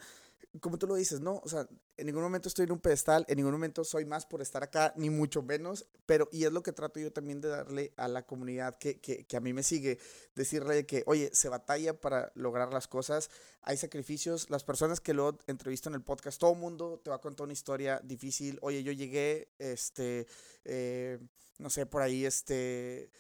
como tú lo dices, ¿no? O sea, en ningún momento estoy en un pedestal, en ningún momento soy más por estar acá, ni mucho menos, pero y es lo que trato yo también de darle a la comunidad que, que, a mí me sigue, decirle que, oye, se batalla para lograr las cosas, hay sacrificios, las personas que lo entrevisto en el podcast, todo mundo te va a contar una historia difícil, oye, yo llegué, este, eh, no sé, por ahí, este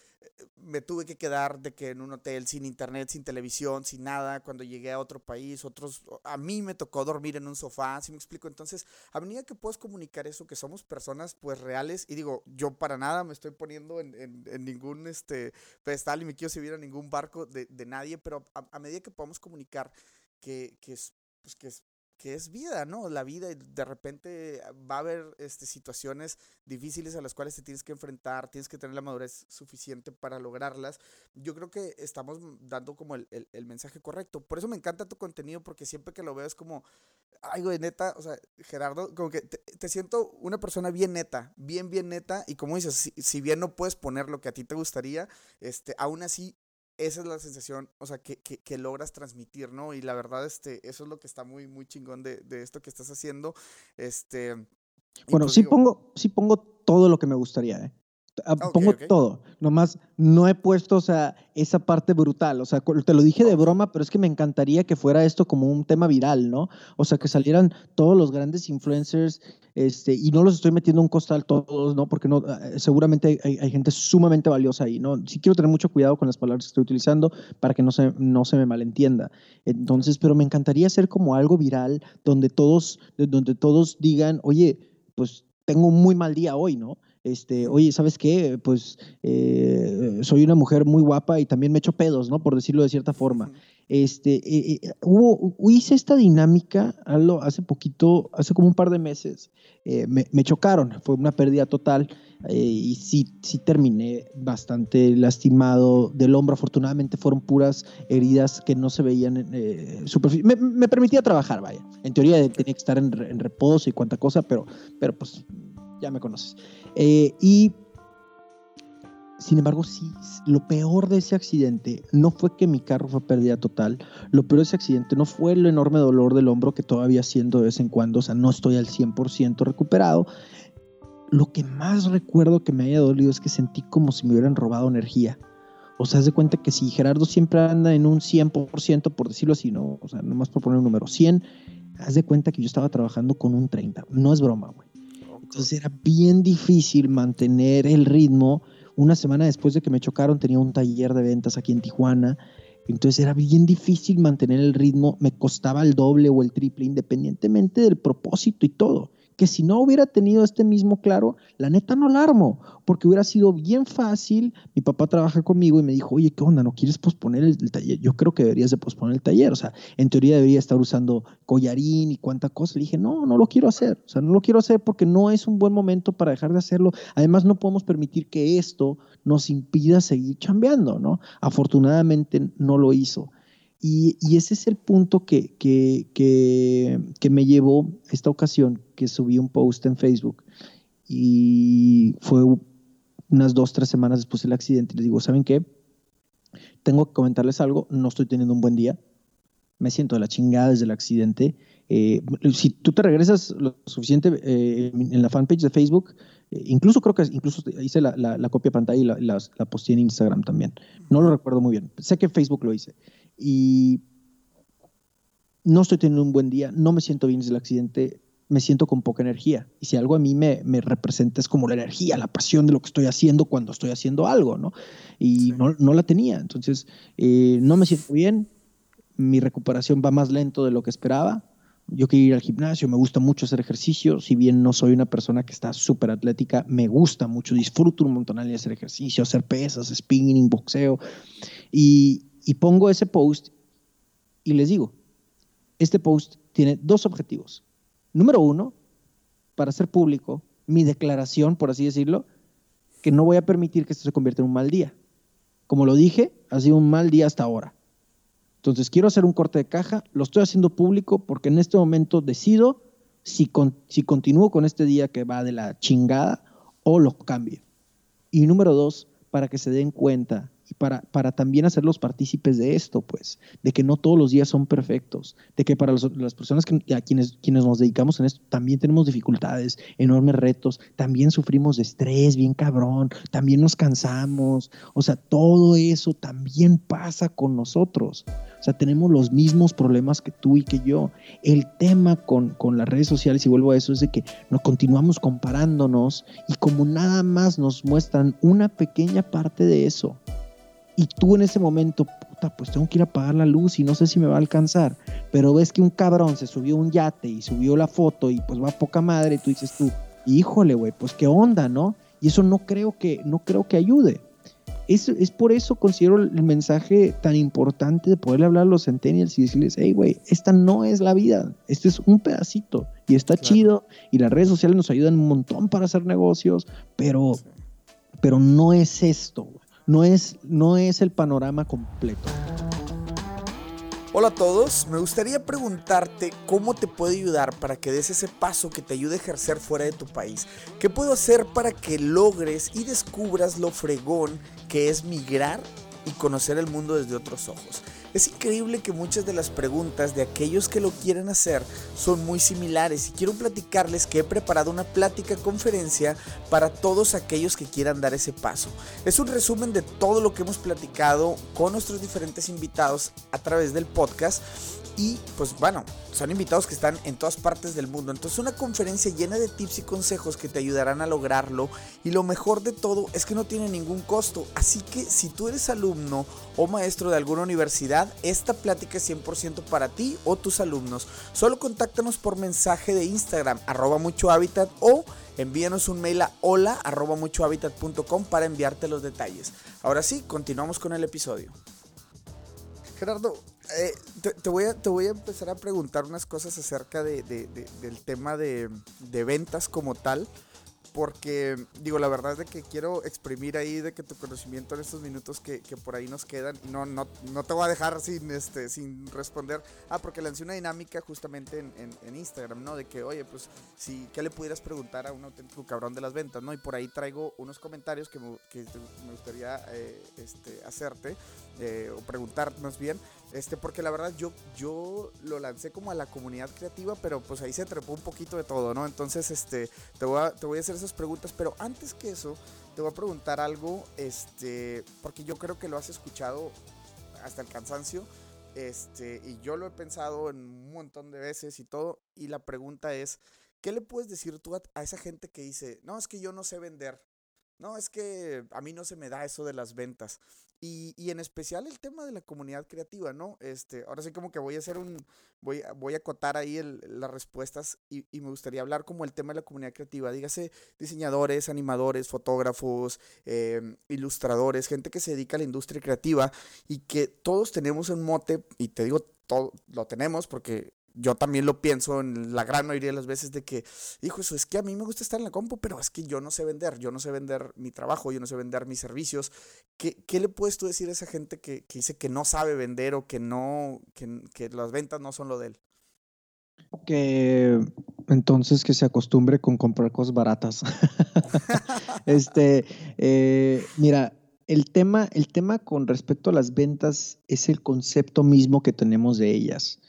me tuve que quedar de que en un hotel sin internet, sin televisión, sin nada, cuando llegué a otro país, otros, a mí me tocó dormir en un sofá, si me explico? Entonces, a medida que puedes comunicar eso, que somos personas pues reales, y digo, yo para nada me estoy poniendo en, en, ningún este, pedestal y me quiero subir a ningún barco de, de nadie, pero a, a, medida que podamos comunicar que, que es, pues, que que es vida, ¿no? La vida, y de repente va a haber este, situaciones difíciles a las cuales te tienes que enfrentar, tienes que tener la madurez suficiente para lograrlas. Yo creo que estamos dando como el, el, mensaje correcto. Por eso me encanta tu contenido, porque siempre que lo veo es como, ay, güey, neta, o sea, Gerardo, como que te, siento una persona bien neta, bien, bien neta, y como dices, si, si, bien no puedes poner lo que a ti te gustaría, este, aún así esa es la sensación, o sea, que, que, que, logras transmitir, ¿no? Y la verdad, este, eso es lo que está muy, muy chingón de, de esto que estás haciendo. Este, bueno, pues sí, pongo, sí pongo todo lo que me gustaría, ¿eh? Ah, pongo todo, nomás no he puesto, o sea, esa parte brutal, o sea, te lo dije de broma, pero es que me encantaría que fuera esto como un tema viral, ¿no? O sea, que salieran todos los grandes influencers, este, y no los estoy metiendo un costal todos, ¿no? Porque no, eh, seguramente hay, hay, gente sumamente valiosa ahí, ¿no? Sí quiero tener mucho cuidado con las palabras que estoy utilizando para que no se, no se me malentienda. Entonces, pero me encantaría hacer como algo viral donde todos, donde todos digan, oye, pues tengo un muy mal día hoy, ¿no? Este, oye, ¿sabes qué? Pues eh, soy una mujer muy guapa y también me echo pedos, ¿no? Por decirlo de cierta forma. Este, eh, eh, hubo, hice esta dinámica hace poquito, hace como un par de meses. Me, me, chocaron, fue una pérdida total y sí, sí terminé bastante lastimado del hombro. Afortunadamente fueron puras heridas que no se veían eh, me, me, permitía trabajar, vaya. En teoría tenía que estar en, en reposo y cuánta cosa, pero, pero pues ya me conoces. Eh, y sin embargo, sí, lo peor de ese accidente no fue que mi carro fue pérdida total. Lo peor de ese accidente no fue el enorme dolor del hombro que todavía siento de vez en cuando. O sea, no estoy al 100% recuperado. Lo que más recuerdo que me haya dolido es que sentí como si me hubieran robado energía. O sea, haz de cuenta que si Gerardo siempre anda en un 100%, por decirlo así, ¿no? O sea, nomás por poner un número 100, haz de cuenta que yo estaba trabajando con un 30. No es broma, güey. Entonces era bien difícil mantener el ritmo. Una semana después de que me chocaron tenía un taller de ventas aquí en Tijuana. Entonces era bien difícil mantener el ritmo. Me costaba el doble o el triple independientemente del propósito y todo que si no hubiera tenido este mismo claro, la neta no la armo, porque hubiera sido bien fácil. Mi papá trabaja conmigo y me dijo, oye, ¿qué onda? ¿No quieres posponer el, taller? Yo creo que deberías de posponer el taller. O sea, en teoría debería estar usando collarín y cuánta cosa. Le dije, no, no lo quiero hacer. O sea, no lo quiero hacer porque no es un buen momento para dejar de hacerlo. Además, no podemos permitir que esto nos impida seguir chambeando, ¿no? Afortunadamente no lo hizo. Y, ese es el punto que, que, que, me llevó esta ocasión que subí un post en Facebook y fue unas dos, tres semanas después del accidente les digo, ¿saben qué? Tengo que comentarles algo, no estoy teniendo un buen día, me siento de la chingada desde el accidente. Eh, si tú te regresas lo suficiente eh, en la fanpage de Facebook, incluso creo que incluso hice la, la, copia pantalla y la, la, la posté en Instagram también. No lo recuerdo muy bien. Sé que en Facebook lo hice y no estoy teniendo un buen día, no me siento bien desde el accidente, me siento con poca energía. Y si algo a mí me, me representa es como la energía, la pasión de lo que estoy haciendo cuando estoy haciendo algo, ¿no? Y no, no, la tenía. Entonces, eh, no me siento bien, mi recuperación va más lento de lo que esperaba. Yo quiero ir al gimnasio, me gusta mucho hacer ejercicio, si bien no soy una persona que está súper atlética, me gusta mucho, disfruto un montón de hacer ejercicio, hacer pesas, spinning, boxeo. Y, y pongo ese post y les digo, este post tiene dos objetivos. Número uno, para hacer público mi declaración, por así decirlo, que no voy a permitir que esto se convierta en un mal día. Como lo dije, ha sido un mal día hasta ahora. Entonces quiero hacer un corte de caja, lo estoy haciendo público porque en este momento decido si, si continúo con este día que va de la chingada o lo cambio. Y número dos, para que se den cuenta y para, para también hacerlos partícipes de esto, pues, de que no todos los días son perfectos, de que para las personas a quienes, quienes nos dedicamos en esto también tenemos dificultades, enormes retos, también sufrimos estrés bien cabrón, también nos cansamos, o sea, todo eso también pasa con nosotros. O sea, tenemos los mismos problemas que tú y que yo. El tema con, con las redes sociales, y vuelvo a eso, es de que nos continuamos comparándonos y como nada más nos muestran una pequeña parte de eso, y tú en ese momento, puta, pues tengo que ir a apagar la luz y no sé si me va a alcanzar, pero ves que un cabrón se subió un yate y subió la foto y pues va a poca madre, y tú dices tú, híjole, güey, pues qué onda, ¿no? Y eso no creo que, no creo que ayude. Es, es por eso considero el mensaje tan importante de poderle hablar a los centennials y decirles, hey, güey, esta no es la vida, este es un pedacito y está chido y las redes sociales nos ayudan un montón para hacer negocios, pero, pero no es esto, güey no es, no es el panorama completo. Hola a todos, me gustaría preguntarte cómo te puede ayudar para que des ese paso que te ayude a ejercer fuera de tu país. ¿Qué puedo hacer para que logres y descubras lo fregón que es migrar y conocer el mundo desde otros ojos? Es increíble que muchas de las preguntas de aquellos que lo quieren hacer son muy similares y quiero platicarles que he preparado una plática conferencia para todos aquellos que quieran dar ese paso. Es un resumen de todo lo que hemos platicado con nuestros diferentes invitados a través del podcast y pues bueno, son invitados que están en todas partes del mundo. Entonces una conferencia llena de tips y consejos que te ayudarán a lograrlo. Y lo mejor de todo es que no tiene ningún costo. Así que si tú eres alumno o maestro de alguna universidad, esta plática es 100% para ti o tus alumnos. Solo contáctanos por mensaje de Instagram, arroba mucho hábitat o envíanos un mail a hola.muchohabitat.com para enviarte los detalles. Ahora sí, continuamos con el episodio. Gerardo, eh, te, voy a, te voy a empezar a preguntar unas cosas acerca de, del tema de, ventas como tal porque digo, la verdad es de que quiero exprimir ahí de que tu conocimiento en estos minutos que, por ahí nos quedan y no, no, no, te voy a dejar sin, este, sin responder. Ah, porque lancé una dinámica justamente en, Instagram, ¿no? De que, oye, pues, si, ¿qué le pudieras preguntar a un auténtico cabrón de las ventas, ¿no? Y por ahí traigo unos comentarios que me, que me gustaría eh, este, hacerte eh, o preguntar más bien. Este, porque la verdad yo, yo lo lancé como a la comunidad creativa, pero pues ahí se trepó un poquito de todo, ¿no? Entonces, este, te voy a, te voy a hacer esas preguntas, pero antes que eso, te voy a preguntar algo, este, porque yo creo que lo has escuchado hasta el cansancio, este, y yo lo he pensado en un montón de veces y todo, y la pregunta es, ¿qué le puedes decir tú a, a esa gente que dice, no, es que yo no sé vender? No, es que a mí no se me da eso de las ventas. Y, y, en especial el tema de la comunidad creativa, ¿no? Este, ahora sí como que voy a hacer un, voy, voy a acotar ahí las respuestas y, y, me gustaría hablar como el tema de la comunidad creativa. Dígase diseñadores, animadores, fotógrafos, em, ilustradores, gente que se dedica a la industria creativa y que todos tenemos un mote, y te digo, todo, lo tenemos porque yo también lo pienso en la gran mayoría de las veces de que, hijo, eso es que a mí me gusta estar en la compu, pero es que yo no sé vender, yo no sé vender mi trabajo, yo no sé vender mis servicios. ¿Qué, qué le puedes tú decir a esa gente que, que, dice que no sabe vender o que no, que, que las ventas no son lo de él? Que entonces que se acostumbre con comprar cosas baratas. este, eh, mira, el tema, el tema con respecto a las ventas es el concepto mismo que tenemos de ellas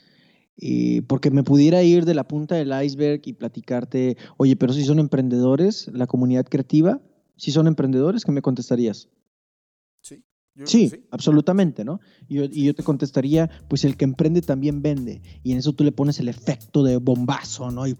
porque me pudiera ir de la punta del iceberg y platicarte, oye, pero si son emprendedores, la comunidad creativa, si son emprendedores, ¿qué me contestarías? Sí. sí, absolutamente, ¿no? Y yo, te contestaría, pues el que emprende también vende. Y en eso tú le pones el efecto de bombazo, ¿no? Y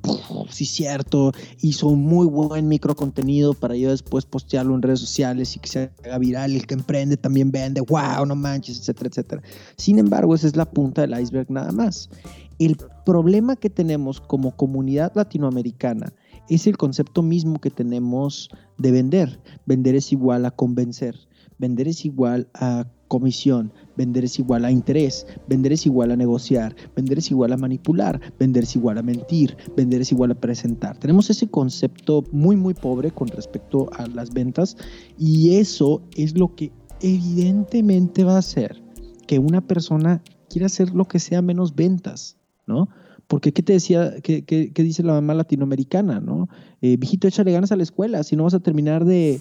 sí, cierto, hizo un muy buen micro contenido para yo después postearlo en redes sociales y que se haga viral. El que emprende también vende, wow, no manches, etcétera, etcétera. Sin embargo, esa es la punta del iceberg nada más. El problema que tenemos como comunidad latinoamericana es el concepto mismo que tenemos de vender. Vender es igual a convencer, vender es igual a comisión, vender es igual a interés, vender es igual a negociar, vender es igual a manipular, vender es igual a mentir, vender es igual a presentar. Tenemos ese concepto muy muy pobre con respecto a las ventas y eso es lo que evidentemente va a hacer que una persona quiera hacer lo que sea menos ventas. ¿no? Porque, ¿qué te decía, qué, dice la mamá latinoamericana, ¿no? Eh, viejito, échale ganas a la escuela, si no vas a terminar de,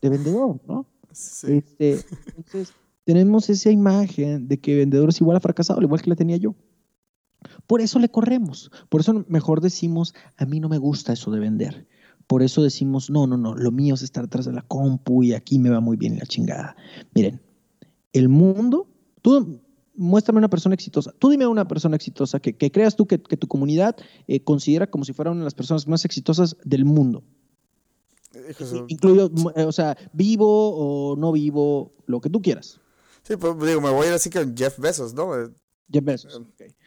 de vendedor, ¿no? Sí. Este, entonces, tenemos esa imagen de que vendedor es igual a fracasado, al igual que la tenía yo. Por eso le corremos, por eso mejor decimos, a mí no me gusta eso de vender. Por eso decimos, no, no, no, lo mío es estar atrás de la compu y aquí me va muy bien la chingada. Miren, el mundo, tú, muéstrame una persona exitosa. Tú dime una persona exitosa que, creas tú que, tu comunidad eh, considera como si fuera una de las personas más exitosas del mundo. Incluyo, eh, o sea, vivo o no vivo, lo que tú quieras. Sí, pues digo, me voy a ir así con Jeff Bezos, ¿no? Jeff Bezos.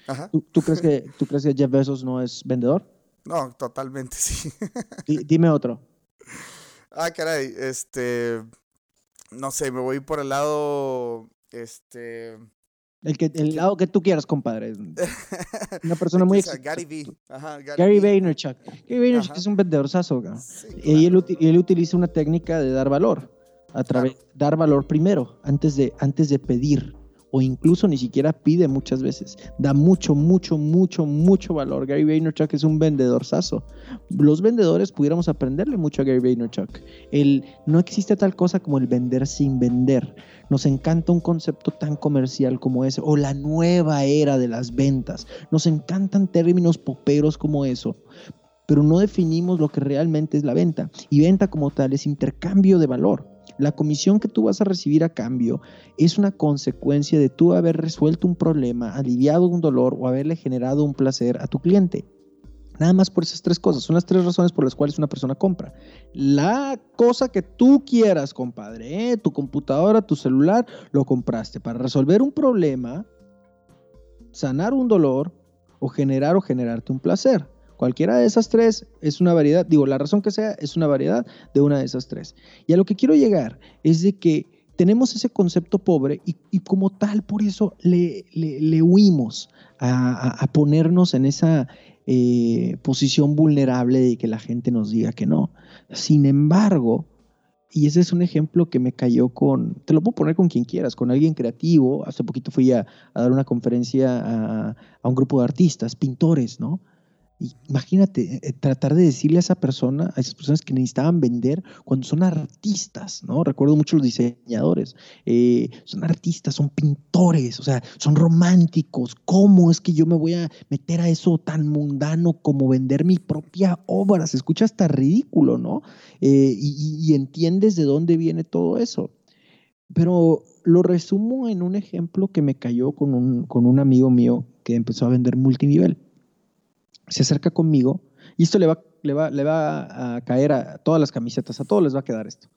Ajá. ¿Tú, crees que, ¿Tú crees que Jeff Bezos no es vendedor? No, totalmente, sí. dime otro. Ah, caray, este. No sé, me voy por el lado. Este. El, que, el lado que tú quieras, compadre. Una persona muy exitosa. Gary V. Gary, Vaynerchuk. Gary Vaynerchuk es un vendedor saso. y, él, él, utiliza una técnica de dar valor. A través, Dar valor primero, antes de, antes de pedir o incluso ni siquiera pide muchas veces. Da mucho, mucho, mucho, mucho valor. Gary Vaynerchuk es un vendedor saso. Los vendedores pudiéramos aprenderle mucho a Gary Vaynerchuk. El, no existe tal cosa como el vender sin vender. Nos encanta un concepto tan comercial como ese, o la nueva era de las ventas. Nos encantan términos poperos como eso pero no definimos lo que realmente es la venta. Y venta como tal es intercambio de valor. La comisión que tú vas a recibir a cambio es una consecuencia de tú haber resuelto un problema, aliviado un dolor o haberle generado un placer a tu cliente. Nada más por esas tres cosas. Son las tres razones por las cuales una persona compra. La cosa que tú quieras, compadre, ¿eh? tu computadora, tu celular, lo compraste para resolver un problema, sanar un dolor o generar o generarte un placer. Cualquiera de esas tres es una variedad, digo, la razón que sea es una variedad de una de esas tres. Y a lo que quiero llegar es de que tenemos ese concepto pobre y, como tal, por eso le, le, huimos a, ponernos en esa eh, posición vulnerable de que la gente nos diga que no. Sin embargo, y ese es un ejemplo que me cayó con, te lo puedo poner con quien quieras, con alguien creativo. Hace poquito fui a, dar una conferencia a, a, un grupo de artistas, pintores, ¿no? Imagínate, eh, tratar de decirle a esa persona, a esas personas que necesitaban vender cuando son artistas, ¿no? Recuerdo mucho los diseñadores, eh, son artistas, son pintores, o sea, son románticos. ¿Cómo es que yo me voy a meter a eso tan mundano como vender mi propia obra? Se escucha hasta ridículo, ¿no? Eh, y, entiendes de dónde viene todo eso. Pero lo resumo en un ejemplo que me cayó con un, con un amigo mío que empezó a vender multinivel se acerca conmigo y esto le va, le va, le va a caer a todas las camisetas, a todos les va a quedar esto.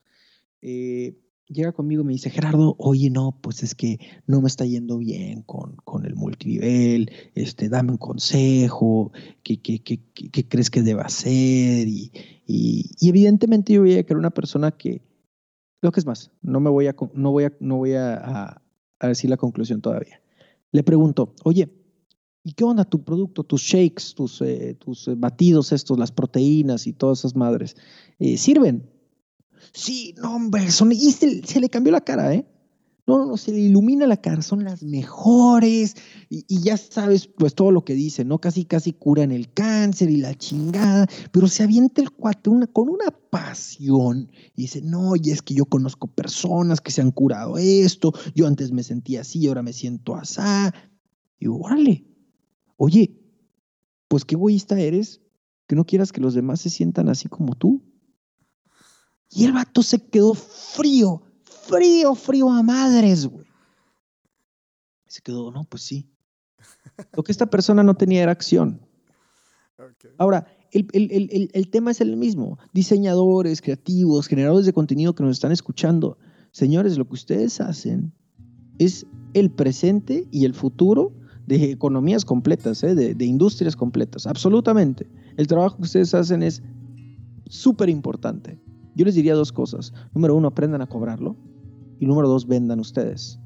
Eh, llega conmigo y me dice, Gerardo, oye, no, pues es que no me está yendo bien con, con el multinivel, este, dame un consejo, ¿qué, qué, qué, qué crees que deba hacer? Y, y, evidentemente yo veía que era una persona que, lo que es más, no me voy a, no voy a, no voy a, a decir la conclusión todavía. Le pregunto, oye, ¿Y qué onda tu producto, tus shakes, tus, eh, tus eh, batidos estos, las proteínas y todas esas madres? Eh, ¿Sirven? Sí, no, hombre, son, y se, le cambió la cara, ¿eh? No, no, no, se le ilumina la cara, son las mejores y, ya sabes, pues todo lo que dice, ¿no? Casi, casi curan el cáncer y la chingada, pero se avienta el cuate con una pasión y dice, no, y es que yo conozco personas que se han curado esto, yo antes me sentía así, ahora me siento así. Y órale, Oye, pues qué egoísta eres que no quieras que los demás se sientan así como tú. Y el vato se quedó frío, frío, frío a madres, güey. Se quedó, no, pues sí. Lo que esta persona no tenía era acción. Ahora, el, el, tema es el mismo. Diseñadores, creativos, generadores de contenido que nos están escuchando. Señores, lo que ustedes hacen es el presente y el futuro de economías completas, ¿eh? de, industrias completas, absolutamente. El trabajo que ustedes hacen es súper importante. Yo les diría dos cosas. Número uno, aprendan a cobrarlo. Y número dos, vendan ustedes.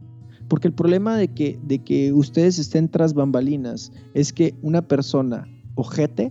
Porque el problema de que, de que ustedes estén tras bambalinas es que una persona ojete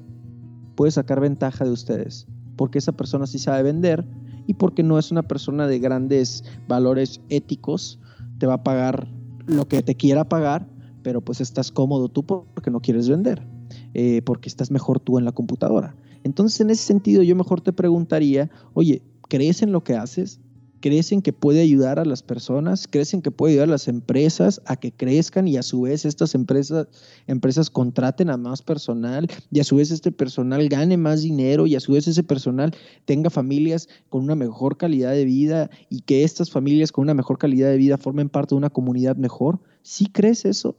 puede sacar ventaja de ustedes. Porque esa persona sí sabe vender y porque no es una persona de grandes valores éticos, te va a pagar lo que te quiera pagar pero pues estás cómodo tú porque no quieres vender, eh, porque estás mejor tú en la computadora. Entonces, en ese sentido, yo mejor te preguntaría, oye, ¿crees en lo que haces? ¿Crees en que puede ayudar a las personas? ¿Crees en que puede ayudar a las empresas a que crezcan y a su vez estas empresas, empresas contraten a más personal y a su vez este personal gane más dinero y a su vez ese personal tenga familias con una mejor calidad de vida y que estas familias con una mejor calidad de vida formen parte de una comunidad mejor? ¿Sí crees eso?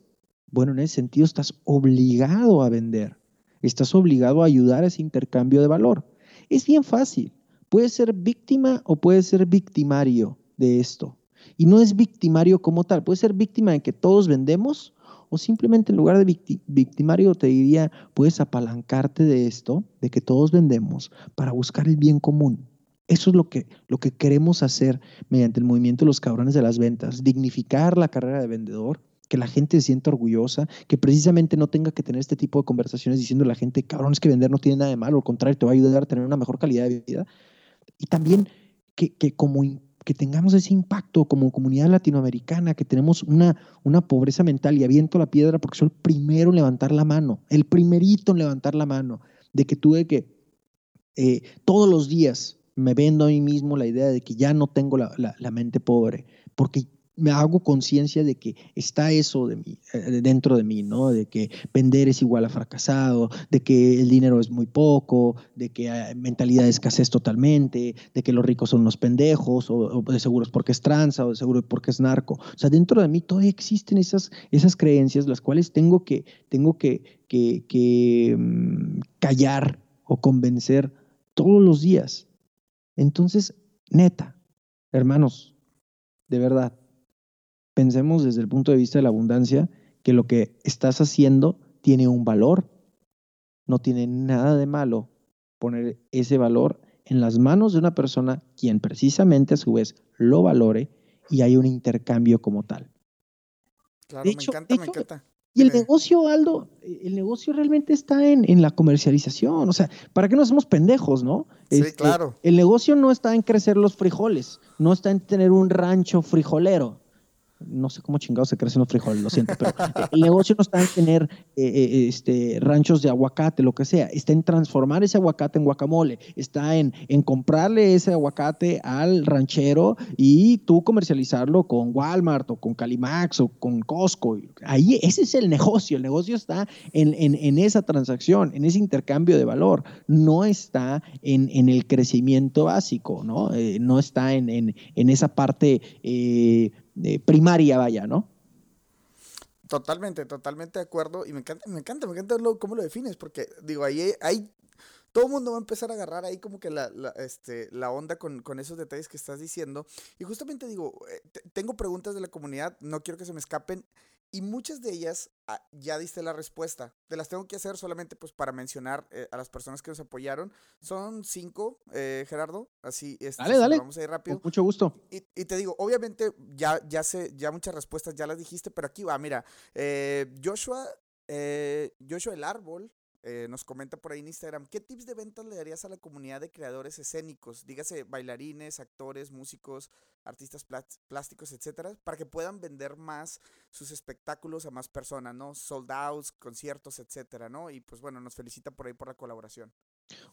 Bueno, en ese sentido estás obligado a vender, estás obligado a ayudar a ese intercambio de valor. Es bien fácil, puedes ser víctima o puedes ser victimario de esto. Y no es victimario como tal, puedes ser víctima de que todos vendemos o simplemente en lugar de victimario te diría, puedes apalancarte de esto, de que todos vendemos, para buscar el bien común. Eso es lo que, lo que queremos hacer mediante el movimiento de los cabrones de las ventas, dignificar la carrera de vendedor, que la gente se sienta orgullosa, que precisamente no tenga que tener este tipo de conversaciones diciendo a la gente, cabrón, es que vender no tiene nada de malo, al contrario, te va a ayudar a tener una mejor calidad de vida. Y también que, que como que tengamos ese impacto como comunidad latinoamericana, que tenemos una, una pobreza mental y aviento la piedra porque soy el primero en levantar la mano, el primerito en levantar la mano, de que tuve que eh, todos los días me vendo a mí mismo la idea de que ya no tengo la, la, la mente pobre, porque me hago conciencia de que está eso de mí, eh, dentro de mí, ¿no? De que vender es igual a fracasado, de que el dinero es muy poco, de que hay mentalidad de escasez totalmente, de que los ricos son unos pendejos, o, de seguro es porque es tranza, o de seguro es porque es narco. O sea, dentro de mí todavía existen esas, esas creencias, las cuales tengo que, tengo que, que, que mm, callar o convencer todos los días. Entonces, neta, hermanos, de verdad, pensemos desde el punto de vista de la abundancia que lo que estás haciendo tiene un valor no tiene nada de malo poner ese valor en las manos de una persona quien precisamente a su vez lo valore y hay un intercambio como tal. Claro, me encanta, me encanta. Y el negocio, Aldo, el negocio realmente está en, en, la comercialización. O sea, ¿para qué nos hacemos pendejos, no? Sí, este, claro. El negocio no está en crecer los frijoles, no está en tener un rancho frijolero no sé cómo chingados se crecen los frijoles, lo siento, pero el negocio no está en tener eh, eh, este, ranchos de aguacate, lo que sea, está en transformar ese aguacate en guacamole, está en, en comprarle ese aguacate al ranchero y tú comercializarlo con Walmart o con Calimax o con Costco. Ahí ese es el negocio, el negocio está en, en, esa transacción, en ese intercambio de valor, no está en, en el crecimiento básico, ¿no? Eh, no está en, en, esa parte primaria, vaya, ¿no? Totalmente, totalmente de acuerdo. Y me encanta, me encanta, me encanta cómo lo defines, porque digo, ahí hay, todo el mundo va a empezar a agarrar ahí como que la, este, la onda con, con, esos detalles que estás diciendo. Y justamente digo, eh, tengo preguntas de la comunidad, no quiero que se me escapen. Y muchas de ellas ah, ya diste la respuesta. Te las tengo que hacer solamente pues para mencionar eh, a las personas que nos apoyaron. Son cinco, eh, Gerardo. Así, este, dale, dale. vamos a ir rápido. Con mucho gusto. Y, te digo, obviamente ya, ya sé, ya muchas respuestas ya las dijiste, pero aquí va, mira. Eh, Joshua, Joshua el Árbol eh, nos comenta por ahí en Instagram, ¿qué tips de ventas le darías a la comunidad de creadores escénicos? Dígase bailarines, actores, músicos, artistas plásticos, etcétera, para que puedan vender más sus espectáculos a más personas, ¿no? Sold outs, conciertos, etcétera, ¿no? Y pues bueno, nos felicita por ahí por la colaboración.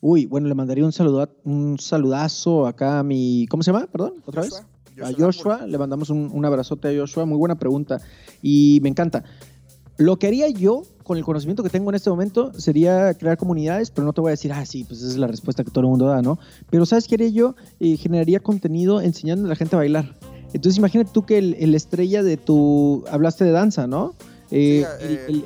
Uy, bueno, le mandaría un, saludo, un saludazo acá a mi. ¿Cómo se llama? Perdón, otra vez. a Joshua, le mandamos un, un abrazote a Joshua, muy buena pregunta y me encanta. Lo que haría yo con el conocimiento que tengo en este momento sería crear comunidades, pero no te voy a decir, ah, sí, pues esa es la respuesta que todo el mundo da, ¿no? Pero ¿sabes qué haría yo? Generaría contenido enseñando a la gente a bailar. Entonces imagínate tú que el, estrella de tu... Hablaste de danza, ¿no? Eh,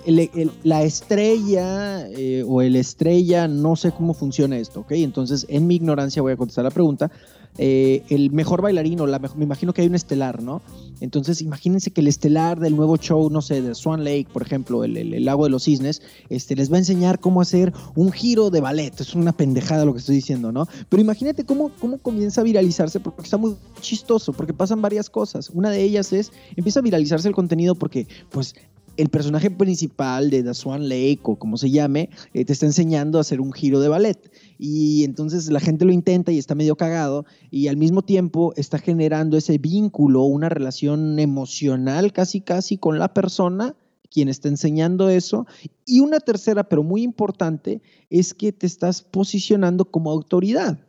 eh, la estrella o el estrella, no sé cómo funciona esto, ¿ok? Entonces, en mi ignorancia voy a contestar la pregunta. Eh, el mejor bailarino, la me imagino que hay un estelar, ¿no? Entonces, imagínense que el estelar del nuevo show, no sé, de Swan Lake, por ejemplo, el, lago de los cisnes, este, les va a enseñar cómo hacer un giro de ballet. Es una pendejada lo que estoy diciendo, ¿no? Pero imagínate cómo, cómo comienza a viralizarse, porque está muy chistoso, porque pasan varias cosas. Una de ellas es, empieza a viralizarse el contenido porque, pues, el personaje principal de The Swan Lake o como se llame, eh, te está enseñando a hacer un giro de ballet. Y entonces la gente lo intenta y está medio cagado y al mismo tiempo está generando ese vínculo, una relación emocional casi casi con la persona quien está enseñando eso. Y una tercera, pero muy importante, es que te estás posicionando como autoridad.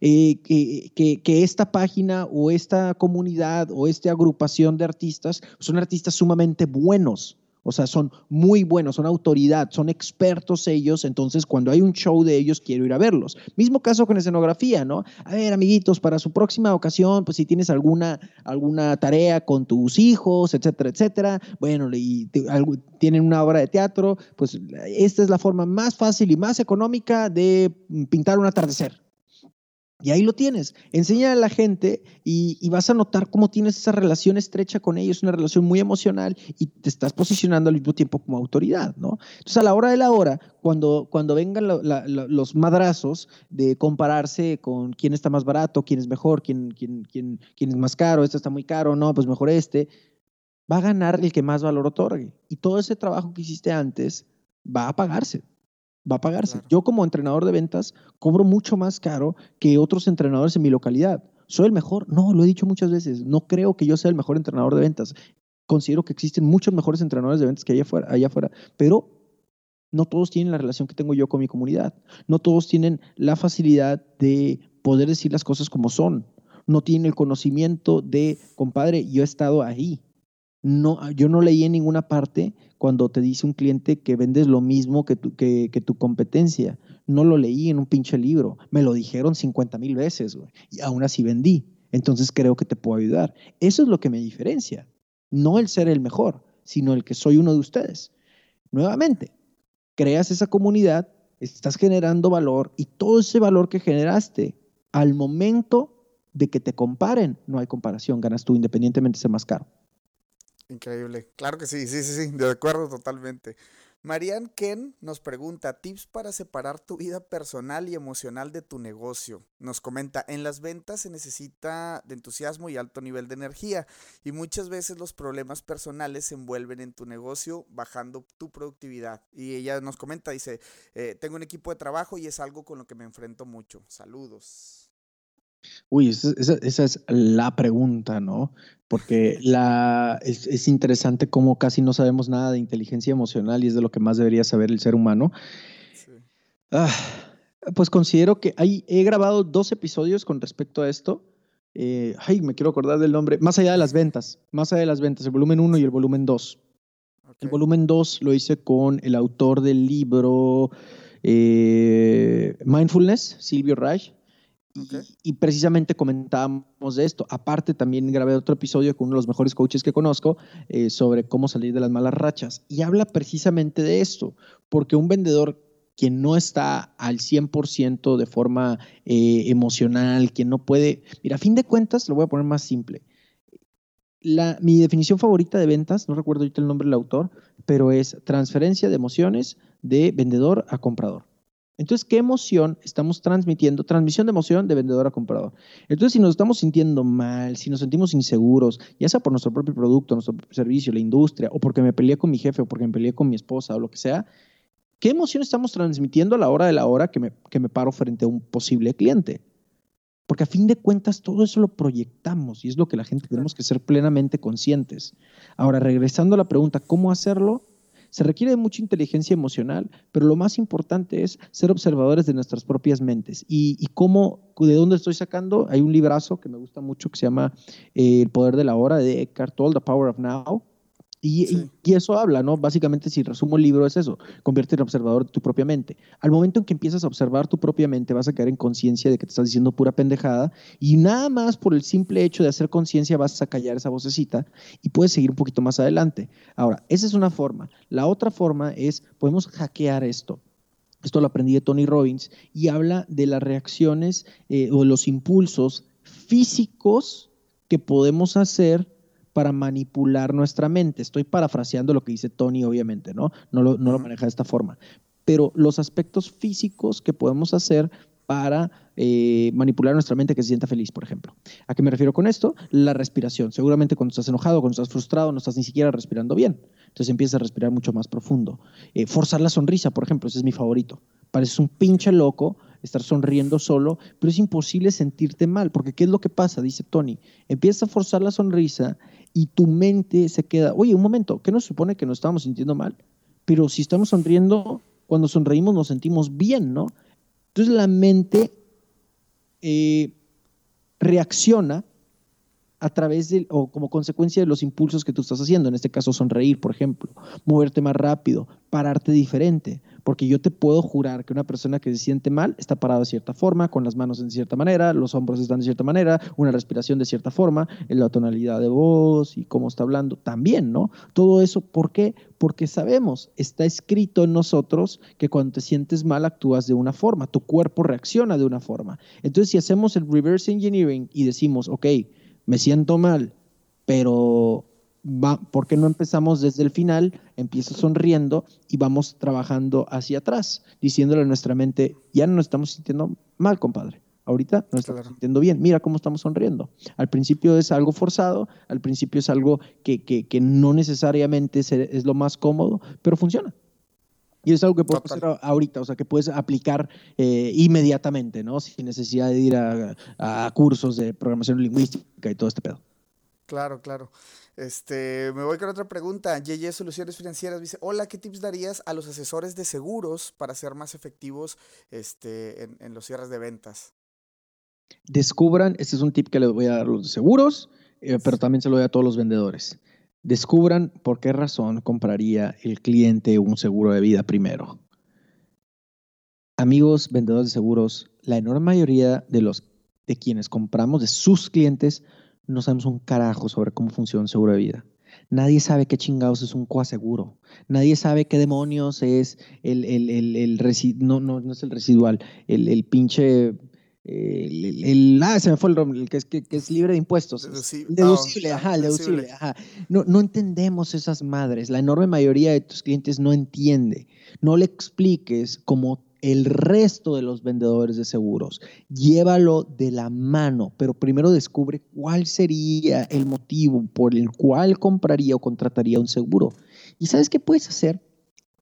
Eh, que, que, que, esta página o esta comunidad o esta agrupación de artistas son artistas sumamente buenos, o sea, son muy buenos, son autoridad, son expertos ellos, entonces cuando hay un show de ellos quiero ir a verlos. Mismo caso con escenografía, ¿no? A ver, amiguitos, para su próxima ocasión, pues si tienes alguna, alguna tarea con tus hijos, etcétera, etcétera, bueno, y tienen una obra de teatro, pues esta es la forma más fácil y más económica de pintar un atardecer. Y ahí lo tienes. Enseña a la gente y, vas a notar cómo tienes esa relación estrecha con ellos, una relación muy emocional y te estás posicionando al mismo tiempo como autoridad, ¿no? Entonces, a la hora de la hora, cuando, cuando vengan los madrazos de compararse con quién está más barato, quién es mejor, quién, quién, quién, quién es más caro, este está muy caro, no, pues mejor este, va a ganar el que más valor otorgue. Y todo ese trabajo que hiciste antes va a pagarse va a pagarse. Yo como entrenador de ventas cobro mucho más caro que otros entrenadores en mi localidad. ¿Soy el mejor? No, lo he dicho muchas veces. No creo que yo sea el mejor entrenador de ventas. Considero que existen muchos mejores entrenadores de ventas que allá afuera, allá afuera. Pero no todos tienen la relación que tengo yo con mi comunidad. No todos tienen la facilidad de poder decir las cosas como son. No tienen el conocimiento de, compadre, yo he estado ahí. No, yo no leí en ninguna parte cuando te dice un cliente que vendes lo mismo que tu, que, tu competencia. No lo leí en un pinche libro. Me lo dijeron 50 mil veces, Y aún así vendí. Entonces creo que te puedo ayudar. Eso es lo que me diferencia. No el ser el mejor, sino el que soy uno de ustedes. Nuevamente, creas esa comunidad, estás generando valor y todo ese valor que generaste al momento de que te comparen, no hay comparación, ganas tú independientemente de ser más caro. Increíble. Claro que sí, sí, sí, sí, de acuerdo totalmente. Marianne Ken nos pregunta tips para separar tu vida personal y emocional de tu negocio. Nos comenta, en las ventas se necesita de entusiasmo y alto nivel de energía y muchas veces los problemas personales se envuelven en tu negocio bajando tu productividad. Y ella nos comenta, dice, eh, tengo un equipo de trabajo y es algo con lo que me enfrento mucho. Saludos. Uy, esa, es la pregunta, ¿no? Porque la, es, interesante cómo casi no sabemos nada de inteligencia emocional y es de lo que más debería saber el ser humano. Ah, pues considero que hay, he grabado dos episodios con respecto a esto. Eh, ay, me quiero acordar del nombre. Más allá de las ventas, más allá de las ventas, el volumen 1 y el volumen 2. El volumen 2 lo hice con el autor del libro eh, Mindfulness, Silvio Reich y, precisamente comentábamos de esto. Aparte, también grabé otro episodio con uno de los mejores coaches que conozco eh, sobre cómo salir de las malas rachas. Y habla precisamente de esto, porque un vendedor que no está al 100% de forma eh, emocional, que no puede... Mira, a fin de cuentas, lo voy a poner más simple. Mi definición favorita de ventas, no recuerdo ahorita el nombre del autor, pero es transferencia de emociones de vendedor a comprador. Entonces, ¿qué emoción estamos transmitiendo? Transmisión de emoción de vendedor a comprador. Entonces, si nos estamos sintiendo mal, si nos sentimos inseguros, ya sea por nuestro propio producto, nuestro propio servicio, la industria, o porque me peleé con mi jefe, o porque me peleé con mi esposa, o lo que sea, ¿qué emoción estamos transmitiendo a la hora de la hora que me, que me paro frente a un posible cliente? Porque a fin de cuentas todo eso lo proyectamos y es lo que la gente tenemos que ser plenamente conscientes. Ahora, regresando a la pregunta, ¿cómo hacerlo? Se requiere mucha inteligencia emocional, pero lo más importante es ser observadores de nuestras propias mentes. ¿Y, cómo, de dónde estoy sacando? Hay un librazo que me gusta mucho que se llama eh, El poder de la hora de Eckhart Tolle, The Power of Now y, eso habla, ¿no? Básicamente, si resumo el libro, es eso, convierte en observador de tu propia mente. Al momento en que empiezas a observar tu propia mente, vas a caer en conciencia de que te estás diciendo pura pendejada y nada más por el simple hecho de hacer conciencia vas a callar esa vocecita y puedes seguir un poquito más adelante. Ahora, esa es una forma. La otra forma es, podemos hackear esto. Esto lo aprendí de Tony Robbins y habla de las reacciones eh, o los impulsos físicos que podemos hacer para manipular nuestra mente. Estoy parafraseando lo que dice Tony, obviamente, ¿no? No lo, no lo maneja de esta forma. Pero los aspectos físicos que podemos hacer para eh, manipular nuestra mente que se sienta feliz, por ejemplo. ¿A qué me refiero con esto? La respiración. Seguramente cuando estás enojado, cuando estás frustrado, no estás ni siquiera respirando bien. Entonces empiezas a respirar mucho más profundo. Eh, forzar la sonrisa, por ejemplo, ese es mi favorito. Pareces un pinche loco estar sonriendo solo, pero es imposible sentirte mal, porque ¿qué es lo que pasa? Dice Tony. Empiezas a forzar la sonrisa y tu mente se queda, oye, un momento, ¿qué nos supone que nos estamos sintiendo mal? Pero si estamos sonriendo, cuando sonreímos nos sentimos bien, ¿no? Entonces la mente eh, reacciona a través de, o como consecuencia de los impulsos que tú estás haciendo, en este caso sonreír, por ejemplo, moverte más rápido, pararte diferente, porque yo te puedo jurar que una persona que se siente mal está parada de cierta forma, con las manos en cierta manera, los hombros están de cierta manera, una respiración de cierta forma, en la tonalidad de voz y cómo está hablando también, ¿no? Todo eso, ¿por qué? Porque sabemos, está escrito en nosotros que cuando te sientes mal actúas de una forma, tu cuerpo reacciona de una forma. Entonces, si hacemos el reverse engineering y decimos, ok, me siento mal, pero ¿por qué no empezamos desde el final? Empiezo sonriendo y vamos trabajando hacia atrás, diciéndole a nuestra mente, ya no nos estamos sintiendo mal, compadre. Ahorita nos estamos sintiendo bien. Mira cómo estamos sonriendo. Al principio es algo forzado, al principio es algo que, que, no necesariamente es, lo más cómodo, pero funciona. Y es algo que puedes hacer ahorita, o sea, que puedes aplicar eh, inmediatamente, ¿no? Sin necesidad de ir a, a cursos de programación lingüística y todo este pedo. Claro, claro. Este, me voy con otra pregunta. Yeye Soluciones Financieras dice, hola, ¿qué tips darías a los asesores de seguros para ser más efectivos este, en, los cierres de ventas? Descubran, este es un tip que les voy a dar a los de seguros, eh, pero también se lo doy a todos los vendedores. Descubran por qué razón compraría el cliente un seguro de vida primero. Amigos vendedores de seguros, la enorme mayoría de los de quienes compramos, de sus clientes, no sabemos un carajo sobre cómo funciona un seguro de vida. Nadie sabe qué chingados es un coaseguro. Nadie sabe qué demonios es el, el, el, no, no, no, es el residual, el, el ah, se me fue el nombre, el que es, que, es libre de impuestos. Deducible, ah, ajá, deducible, ajá. No, no entendemos esas madres. La enorme mayoría de tus clientes no entiende. No le expliques como el resto de los vendedores de seguros. Llévalo de la mano, pero primero descubre cuál sería el motivo por el cual compraría o contrataría un seguro. ¿Y sabes qué puedes hacer?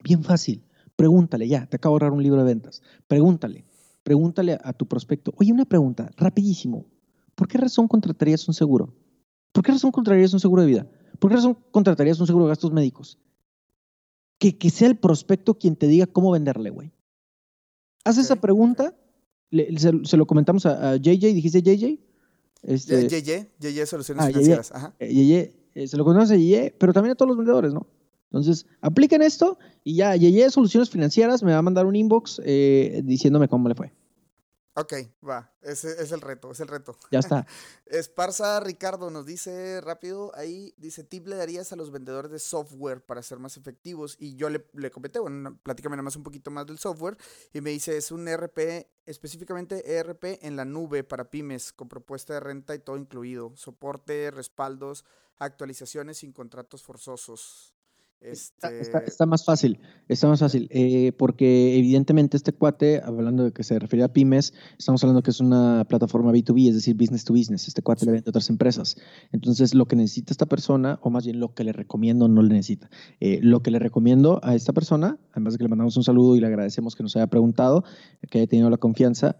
Bien fácil. Pregúntale, ya, te acabo de ahorrar un libro de ventas. Pregúntale, pregúntale a tu prospecto. Oye, una pregunta, rapidísimo. ¿Por qué razón contratarías un seguro? ¿Por qué razón contratarías un seguro de vida? ¿Por qué razón contratarías un seguro de gastos médicos? Que, que sea el prospecto quien te diga cómo venderle, güey. Haz esa pregunta, se, lo comentamos a, JJ, dijiste JJ. Este, JJ, JJ Soluciones ah, Financieras. Ajá. JJ, eh, se lo comentamos a JJ, pero también a todos los vendedores, ¿no? Entonces, apliquen esto y ya, JJ Soluciones Financieras me va a mandar un inbox eh, diciéndome cómo le fue. Ok, va, ese es el reto, es el reto. Ya está. Esparza Ricardo nos dice rápido, ahí dice, tip le darías a los vendedores de software para ser más efectivos. Y yo le, le comenté, bueno, platícame nada más un poquito más del software. Y me dice, es un ERP, específicamente ERP en la nube para pymes, con propuesta de renta y todo incluido. Soporte, respaldos, actualizaciones sin contratos forzosos. Este está, más fácil, está más fácil, eh, porque evidentemente este cuate, hablando de que se refiere a pymes, estamos hablando que es una plataforma B2B, es decir, business to business. Este cuate le vende a otras empresas. Entonces, lo que necesita esta persona, o más bien lo que le recomiendo, no le necesita. Eh, lo que le recomiendo a esta persona, además de que le mandamos un saludo y le agradecemos que nos haya preguntado, que haya tenido la confianza,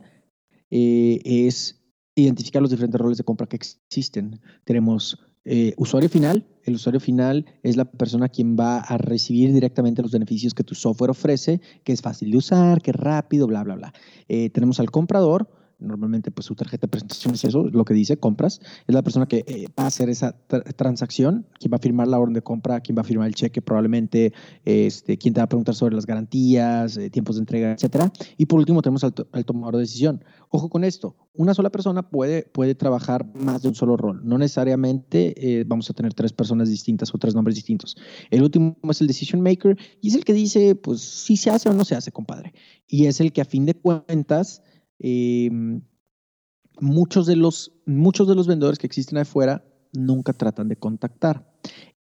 eh, es identificar los diferentes roles de compra que existen. Tenemos eh, usuario final, el usuario final es la persona quien va a recibir directamente los beneficios que tu software ofrece, que es fácil de usar, que es rápido, bla, bla, bla. Eh, tenemos al comprador, normalmente pues su tarjeta de presentación es eso, lo que dice, compras, es la persona que eh, va a hacer esa transacción, quien va a firmar la orden de compra, quien va a firmar el cheque probablemente, este, quien te va a preguntar sobre las garantías, eh, tiempos de entrega, etcétera. Y por último tenemos al, tomador de decisión. Ojo con esto, una sola persona puede, puede trabajar más de un solo rol, no necesariamente eh, vamos a tener tres personas distintas o tres nombres distintos. El último es el decision maker y es el que dice, pues si se hace o no se hace, compadre. Y es el que a fin de cuentas Em, muchos, de los, muchos de los vendedores que existen afuera nunca tratan de contactar.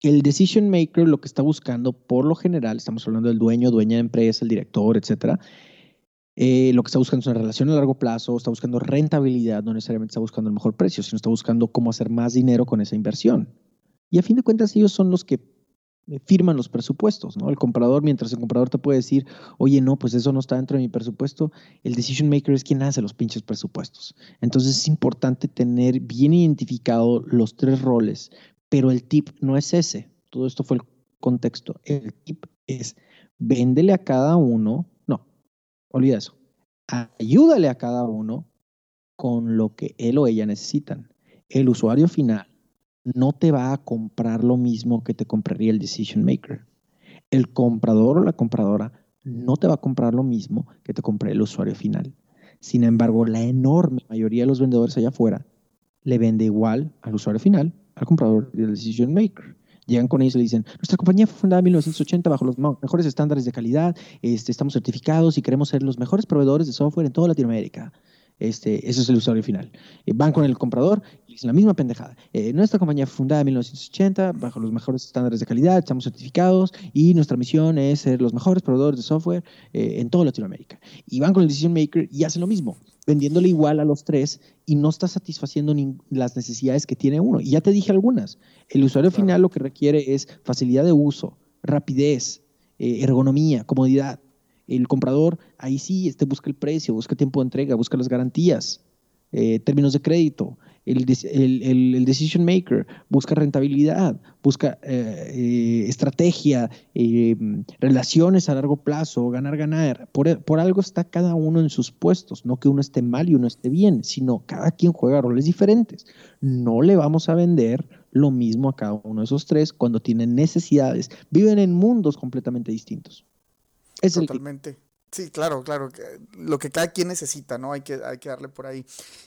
El decision maker lo que está buscando, por lo general, estamos hablando del dueño, dueña de empresa, el director, etcétera, eh, lo que está buscando es una relación a largo plazo, está buscando rentabilidad, no necesariamente está buscando el mejor precio, sino está buscando cómo hacer más dinero con esa inversión. Y a fin de cuentas, ellos son los que firman los presupuestos, ¿no? El comprador, mientras el comprador te puede decir, oye, no, pues eso no está dentro de mi presupuesto, el decision maker es quien hace los pinches presupuestos. Entonces es importante tener bien identificado los tres roles, pero el tip no es ese. Todo esto fue el contexto. El tip es, véndele a cada uno, no, olvida eso, ayúdale a cada uno con lo que él o ella necesitan. El usuario final no te va a comprar lo mismo que te compraría el decision maker. El comprador o la compradora no te va a comprar lo mismo que te compré el usuario final. Sin embargo, la enorme mayoría de los vendedores allá afuera le vende igual al usuario final, al comprador y al decision maker. Llegan con ellos y le dicen, nuestra compañía fue fundada en 1980 bajo los mejores estándares de calidad, este, estamos certificados y queremos ser los mejores proveedores de software en toda Latinoamérica. Este, ese es el usuario final. Eh, van con el comprador y dicen la misma pendejada. Eh, nuestra compañía fue fundada en 1980 bajo los mejores estándares de calidad, estamos certificados y nuestra misión es ser los mejores proveedores de software eh, en toda Latinoamérica. Y van con el decision maker y hacen lo mismo, vendiéndole igual a los tres y no está satisfaciendo las necesidades que tiene uno. Y ya te dije algunas. El usuario final lo que requiere es facilidad de uso, rapidez, ergonomía, comodidad el comprador, ahí sí, este busca el precio, busca tiempo de entrega, busca las garantías, eh, términos de crédito. El, decision maker busca rentabilidad, busca eh, eh, estrategia, relaciones a largo plazo, ganar, ganar. Por, por, algo está cada uno en sus puestos, no que uno esté mal y uno esté bien, sino cada quien juega roles diferentes. No le vamos a vender lo mismo a cada uno de esos tres cuando tienen necesidades, viven en mundos completamente distintos. Totalmente. Sí, claro, claro. Lo que cada quien necesita, ¿no? Hay que, hay que darle por ahí.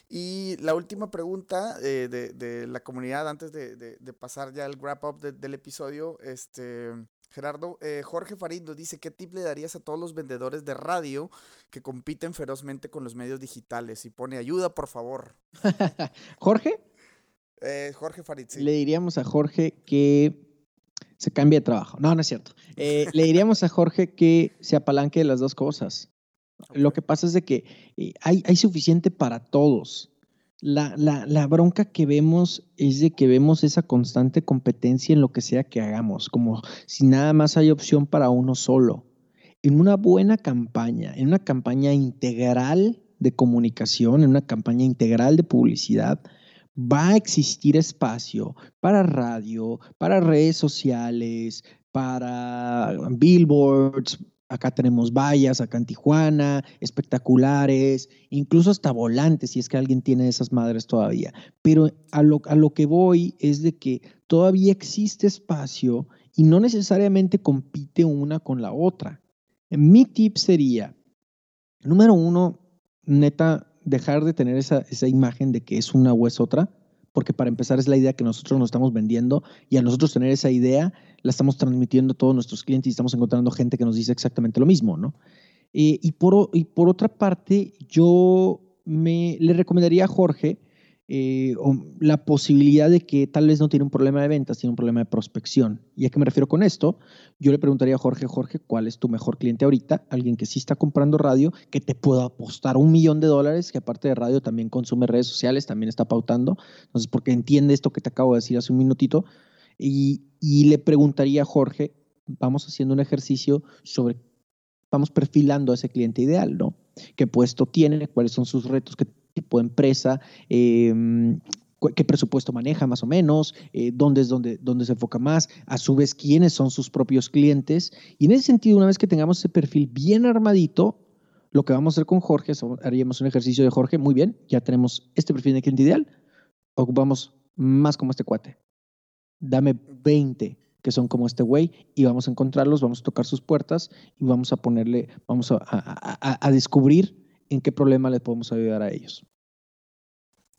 Y la última pregunta de, la comunidad, antes de, pasar ya al wrap up del episodio, este, Gerardo, eh, Jorge Farid dice, ¿qué tip le darías a todos los vendedores de radio que compiten ferozmente con los medios digitales? Y pone ayuda, por favor. ¿Jorge? Eh, Jorge Farid, sí. Le diríamos a Jorge que se cambie de trabajo. No, no es cierto. Eh, le diríamos a Jorge que se apalanque de las dos cosas. Lo que pasa es de que hay, hay suficiente para todos. La, la, la, bronca que vemos es de que vemos esa constante competencia en lo que sea que hagamos, como si nada más hay opción para uno solo. En una buena campaña, en una campaña integral de comunicación, en una campaña integral de publicidad, va a existir espacio para radio, para redes sociales, para billboards, Acá tenemos vallas, acá en Tijuana, espectaculares, incluso hasta volantes, si es que alguien tiene esas madres todavía. Pero a lo, a lo que voy es de que todavía existe espacio y no necesariamente compite una con la otra. Mi tip sería, número uno, neta, dejar de tener esa, esa imagen de que es una o es otra porque para empezar es la idea que nosotros nos estamos vendiendo y a nosotros tener esa idea la estamos transmitiendo a todos nuestros clientes y estamos encontrando gente que nos dice exactamente lo mismo, ¿no? Eh, y, por, y por otra parte, yo me, le recomendaría a Jorge eh, la posibilidad de que tal vez no tiene un problema de ventas, tiene un problema de prospección. ¿Y a qué me refiero con esto? Yo le preguntaría a Jorge, Jorge, ¿cuál es tu mejor cliente ahorita? Alguien que sí está comprando radio, que te pueda apostar un millón de dólares, que aparte de radio también consume redes sociales, también está pautando. Entonces, porque entiende esto que te acabo de decir hace un minutito. Y, y le preguntaría a Jorge, vamos haciendo un ejercicio sobre, vamos perfilando a ese cliente ideal, ¿no? ¿Qué puesto tiene? ¿Cuáles son sus retos? ¿Qué tipo de empresa, em, qué presupuesto maneja más o menos, eh, dónde es donde, dónde se enfoca más, a su vez quiénes son sus propios clientes. Y en ese sentido, una vez que tengamos ese perfil bien armadito, lo que vamos a hacer con Jorge, haríamos un ejercicio de Jorge, muy bien, ya tenemos este perfil de cliente ideal, ocupamos más como este cuate. Dame 20 que son como este güey y vamos a encontrarlos, vamos a tocar sus puertas y vamos a ponerle, vamos a, a descubrir en qué problema les podemos ayudar a ellos.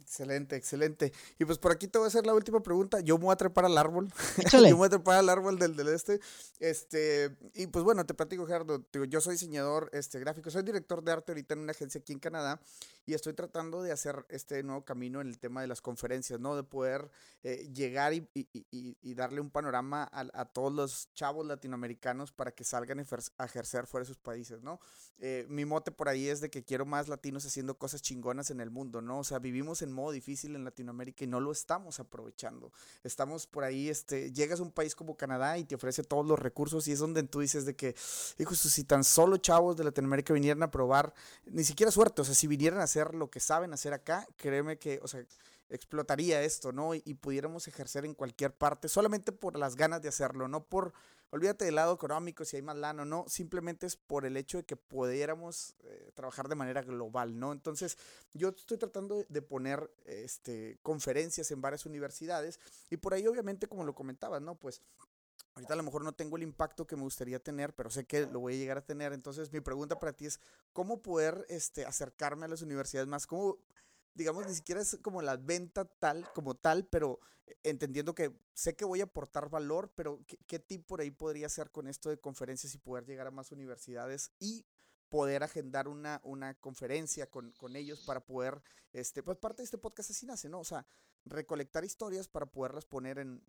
Excelente, excelente. Y pues por aquí te voy a hacer la última pregunta. Yo me voy a trepar al árbol. yo me voy a trepar al árbol del, del este. Este, y pues bueno, te platico, Gerardo. yo soy diseñador este, gráfico, soy director de arte ahorita en una agencia aquí en Canadá y estoy tratando de hacer este nuevo camino en el tema de las conferencias, ¿no? De poder eh, llegar y, y, y, darle un panorama a, a, todos los chavos latinoamericanos para que salgan a ejercer fuera de sus países, ¿no? Eh, mi mote por ahí es de que quiero más latinos haciendo cosas chingonas en el mundo, ¿no? O sea, vivimos en modo difícil en Latinoamérica y no lo estamos aprovechando. Estamos por ahí, este, llegas a un país como Canadá y te ofrece todos los recursos y es donde tú dices de que, hijo, si tan solo chavos de Latinoamérica vinieran a probar, ni siquiera suerte, o sea, si vinieran a hacer lo que saben hacer acá, créeme que, o sea, explotaría esto, ¿no? Y, y, pudiéramos ejercer en cualquier parte, solamente por las ganas de hacerlo, no por, olvídate del lado económico, si hay más lana o no, simplemente es por el hecho de que pudiéramos eh, trabajar de manera global, ¿no? Entonces, yo estoy tratando de poner este, conferencias en varias universidades y por ahí, obviamente, como lo comentaba, ¿no? Pues Ahorita a lo mejor no tengo el impacto que me gustaría tener, pero sé que lo voy a llegar a tener. Entonces, mi pregunta para ti es, ¿cómo poder este, acercarme a las universidades más? ¿Cómo digamos, ni siquiera es como la venta tal, como tal, pero entendiendo que sé que voy a aportar valor, pero ¿qué, qué tip por ahí podría hacer con esto de conferencias y poder llegar a más universidades y poder agendar una, una conferencia con, con, ellos para poder, este, pues parte de este podcast así nace, ¿no? O sea, recolectar historias para poderlas poner en,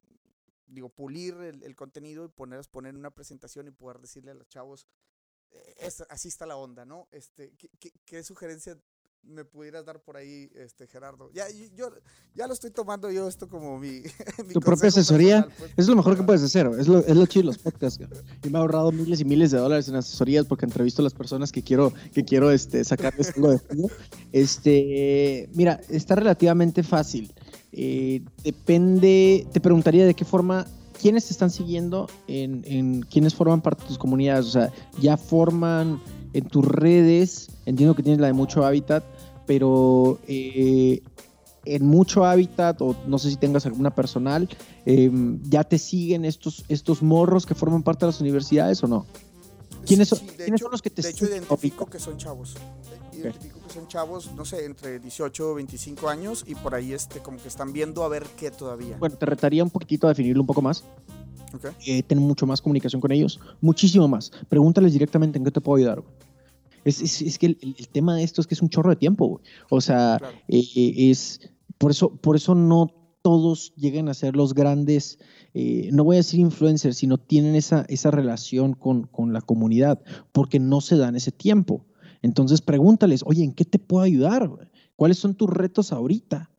digo, pulir el, el contenido y ponerlas, poner en una presentación y poder decirle a los chavos, eh, es, así está la onda, ¿no? Este, ¿qué, qué, qué sugerencia me pudieras dar por ahí, este Gerardo. Ya, yo, ya lo estoy tomando yo esto como mi. tu propia asesoría pues. es lo mejor que puedes hacer. Es lo, es lo chido de los podcasts. Y me ha ahorrado miles y miles de dólares en asesorías porque entrevisto a las personas que quiero, que quiero este, sacarles algo de jugo. Este, mira, está relativamente fácil. Eh, depende, te preguntaría de qué forma quiénes te están siguiendo, en, en quiénes forman parte de tus comunidades, o sea, ya forman en tus redes, entiendo que tienes la de mucho hábitat, pero eh, en mucho hábitat, o no sé si tengas alguna personal, em, ¿ya te siguen estos, estos morros que forman parte de las universidades o no? ¿Quiénes, son, los que te De hecho, identifico que son chavos. Identifico que son chavos, no sé, entre 18 o 25 años y por ahí este, como que están viendo a ver qué todavía. Bueno, te retaría un poquitito a definirlo un poco más. Okay. ten mucho más comunicación con ellos, muchísimo más. Pregúntales directamente en qué te puedo ayudar. Es, es, es, que el, tema de esto es que es un chorro de tiempo. O sea, es por eso, por eso no todos lleguen a ser los grandes, eh, no voy a decir influencers, sino tienen esa, esa relación con, con, la comunidad, porque no se dan ese tiempo. Entonces pregúntales, oye, ¿en qué te puedo ayudar? ¿Cuáles son tus retos ahorita?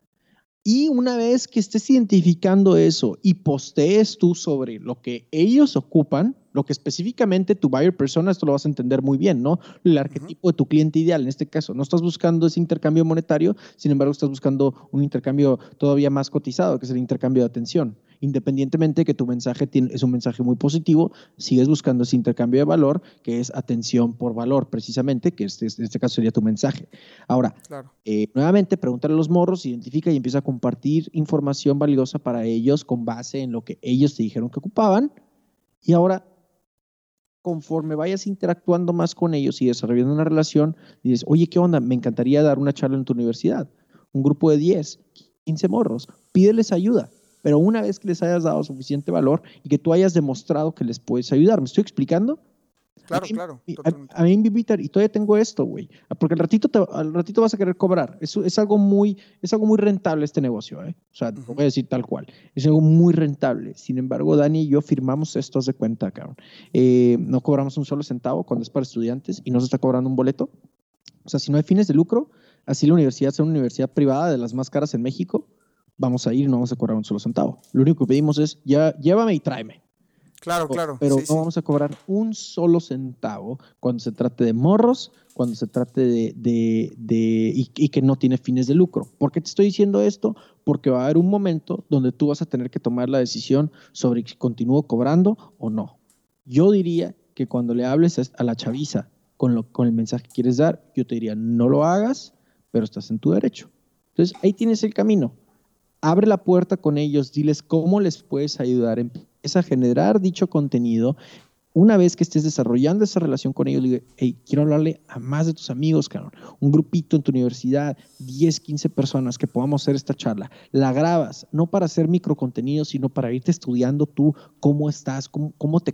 Y una vez que estés identificando eso y postees tú sobre lo que ellos ocupan, lo que específicamente tu buyer persona, esto lo vas a entender muy bien, ¿no? El arquetipo de tu cliente ideal, en este caso, no estás buscando ese intercambio monetario, sin embargo, estás buscando un intercambio todavía más cotizado, que es el intercambio de atención. Independientemente de que tu mensaje tiene, es un mensaje muy positivo, sigues buscando ese intercambio de valor, que es atención por valor, precisamente, que este, en este caso sería tu mensaje. Ahora, eh, nuevamente, pregúntale a los morros, identifica y empieza a compartir información valiosa para ellos con base en lo que ellos te dijeron que ocupaban. Y ahora conforme vayas interactuando más con ellos y desarrollando una relación, dices, oye, ¿qué onda? Me encantaría dar una charla en tu universidad. Un grupo de 10, 15 morros, pídeles ayuda. Pero una vez que les hayas dado suficiente valor y que tú hayas demostrado que les puedes ayudar, ¿me estoy explicando? Claro, claro. A, mí me invitan, y todavía tengo esto, güey. Porque al ratito, al ratito vas a querer cobrar. Es, es, algo muy, es algo muy rentable este negocio, ¿eh? O sea, voy a decir tal cual. Es algo muy rentable. Sin embargo, Dani y yo firmamos estos de cuenta, cabrón. Eh, no cobramos un solo centavo cuando es para estudiantes y no se está cobrando un boleto. O sea, si no hay fines de lucro, así la universidad es una universidad privada de las más caras en México, vamos a ir y no vamos a cobrar un solo centavo. Lo único que pedimos es, ya, llévame y tráeme. Claro, claro. Pero no vamos a cobrar un solo centavo cuando se trate de morros, cuando se trate de, de, de y, y, que no tiene fines de lucro. ¿Por qué te estoy diciendo esto? Porque va a haber un momento donde tú vas a tener que tomar la decisión sobre si continúo cobrando o no. Yo diría que cuando le hables a la chaviza con, lo, con el mensaje que quieres dar, yo te diría, no lo hagas, pero estás en tu derecho. Entonces, ahí tienes el camino. Abre la puerta con ellos, diles cómo les puedes ayudar, es a generar dicho contenido, una vez que estés desarrollando esa relación con ellos, digo, hey, quiero hablarle a más de tus amigos, cabrón. Un grupito en tu universidad, 10, 15 personas que podamos hacer esta charla. La grabas, no para hacer microcontenido, sino para irte estudiando tú cómo estás, cómo, cómo, te,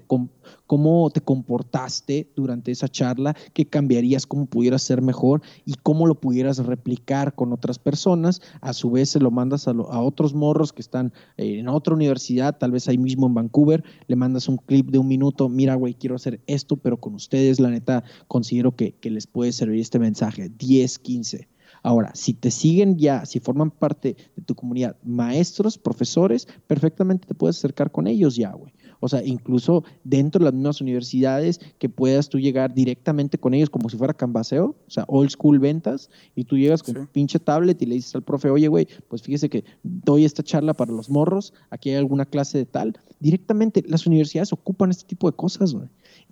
cómo te comportaste durante esa charla, qué cambiarías, cómo pudieras ser mejor y cómo lo pudieras replicar con otras personas. A su vez, se lo mandas a, a otros morros que están eh, en otra universidad, tal vez ahí mismo en Vancouver, le mandas un clip de un minuto, mira, güey, quiero hacer esto, pero con ustedes, la neta, considero que, que les puede servir este mensaje. 10, 15. Ahora, si te siguen ya, si forman parte de tu comunidad, maestros, profesores, perfectamente te puedes acercar con ellos ya, güey. O sea, incluso dentro de las mismas universidades que puedas tú llegar directamente con ellos como si fuera canvaseo, o sea, old school ventas, y tú llegas con un pinche tablet y le dices al profe, oye, güey, pues fíjese que doy esta charla para los morros, aquí hay alguna clase de tal. Directamente, las universidades ocupan este tipo de cosas, güey.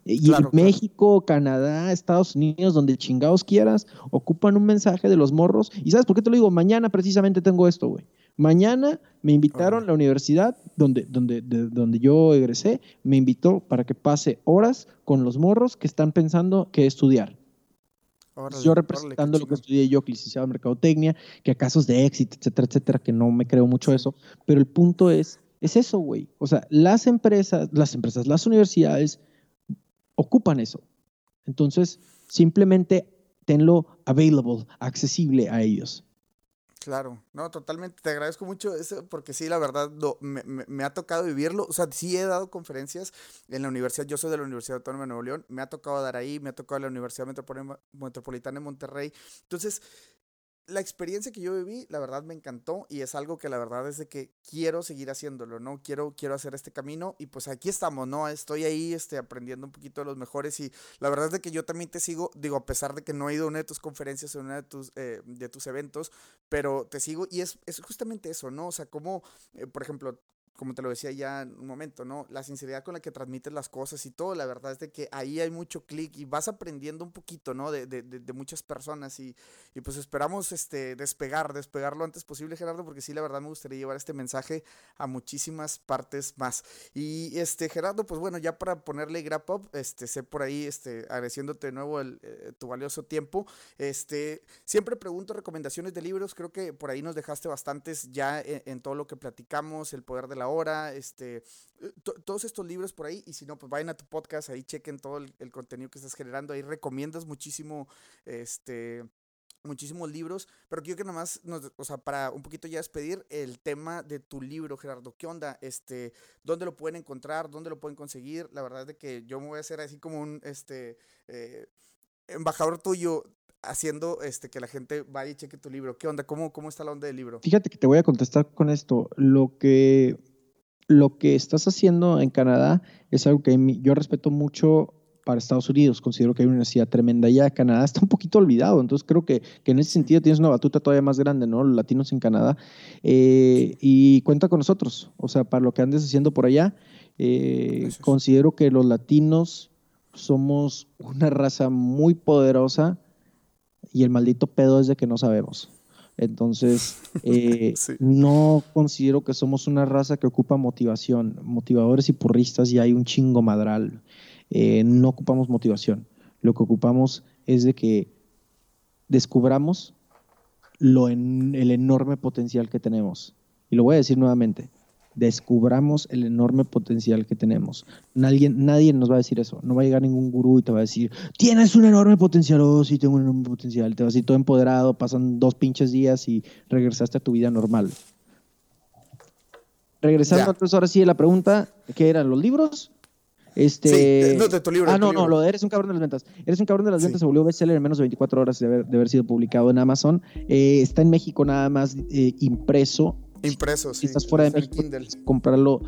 Y México, Canadá, Estados Unidos, donde chingados quieras, ocupan un mensaje de los morros. ¿Y sabes por qué te lo digo? Mañana precisamente tengo esto, güey. Mañana me invitaron a la universidad donde, donde, donde yo egresé, me invitó para que pase horas con los morros que están pensando que estudiar. yo representando lo que estudié yo, que licenciado en Mercadotecnia, que a casos de éxito, etcétera, etcétera, que no me creo mucho eso, pero el punto es, es eso, güey. O sea, las empresas, las empresas, las universidades ocupan eso. Entonces, simplemente tenlo available, accesible a ellos. Claro, no, totalmente. Te agradezco mucho eso porque sí, la verdad, me, ha tocado vivirlo. O sea, sí he dado conferencias en la universidad. Yo soy de la Universidad Autónoma de Nuevo León. Me ha tocado dar ahí, me ha tocado la Universidad Metropolitana de Monterrey. Entonces, la experiencia que yo viví, la verdad me encantó y es algo que la verdad es de que quiero seguir haciéndolo, ¿no? Quiero, quiero hacer este camino y pues aquí estamos, ¿no? Estoy ahí este, aprendiendo un poquito de los mejores y la verdad es de que yo también te sigo, digo, a pesar de que no he ido a una de tus conferencias o una de tus, eh, de tus eventos, pero te sigo y es, es justamente eso, ¿no? O sea, como, eh, por ejemplo, como te lo decía ya en un momento, ¿no? La sinceridad con la que transmites las cosas y todo, la verdad es de que ahí hay mucho clic y vas aprendiendo un poquito, ¿no? De, de, de, muchas personas y, y, pues esperamos este, despegar, despegar lo antes posible, Gerardo, porque sí, la verdad me gustaría llevar este mensaje a muchísimas partes más. Y este, Gerardo, pues bueno, ya para ponerle grab up, este, sé por ahí, este, agradeciéndote de nuevo el, eh, tu valioso tiempo, este, siempre pregunto recomendaciones de libros, creo que por ahí nos dejaste bastantes ya en, en todo lo que platicamos, el poder de la la hora, este, eh, todos estos libros por ahí, y si no, pues vayan a tu podcast, ahí chequen todo el, contenido que estás generando, ahí recomiendas muchísimo, este, muchísimos libros, pero quiero que nomás, nos, o sea, para un poquito ya despedir el tema de tu libro, Gerardo, ¿qué onda? Este, ¿Dónde lo pueden encontrar? ¿Dónde lo pueden conseguir? La verdad es de que yo me voy a hacer así como un, este, eh, embajador tuyo haciendo este que la gente vaya y cheque tu libro. ¿Qué onda? ¿Cómo, cómo está la onda del libro? Fíjate que te voy a contestar con esto. Lo que, lo que estás haciendo en Canadá es algo que yo respeto mucho para Estados Unidos. Considero que hay una necesidad tremenda allá. Canadá está un poquito olvidado, entonces creo que, que, en ese sentido tienes una batuta todavía más grande, ¿no? Los latinos en Canadá. Eh, y cuenta con nosotros, o sea, para lo que andes haciendo por allá. Eh, considero que los latinos somos una raza muy poderosa y el maldito pedo es de que no sabemos. Entonces, eh, no considero que somos una raza que ocupa motivación. Motivadores y purristas y hay un chingo madral. Eh, no ocupamos motivación. Lo que ocupamos es de que descubramos lo en, el enorme potencial que tenemos. Y lo voy a decir nuevamente, descubramos el enorme potencial que tenemos. Nadie, nadie nos va a decir eso. No va a llegar ningún gurú y te va a decir, tienes un enorme potencial. Oh, sí, tengo un enorme potencial. Te vas a ir todo empoderado, pasan dos pinches días y regresaste a tu vida normal. Regresando entonces ahora sí a la pregunta, ¿qué eran los libros? Este... no, de tu libro. Ah, no, no, lo de Eres un cabrón de las ventas. Eres un cabrón de las ventas se volvió bestseller en menos de 24 horas de haber, de haber sido publicado en Amazon. Eh, está en México nada más eh, impreso Impreso, Si estás fuera de México, comprarlo,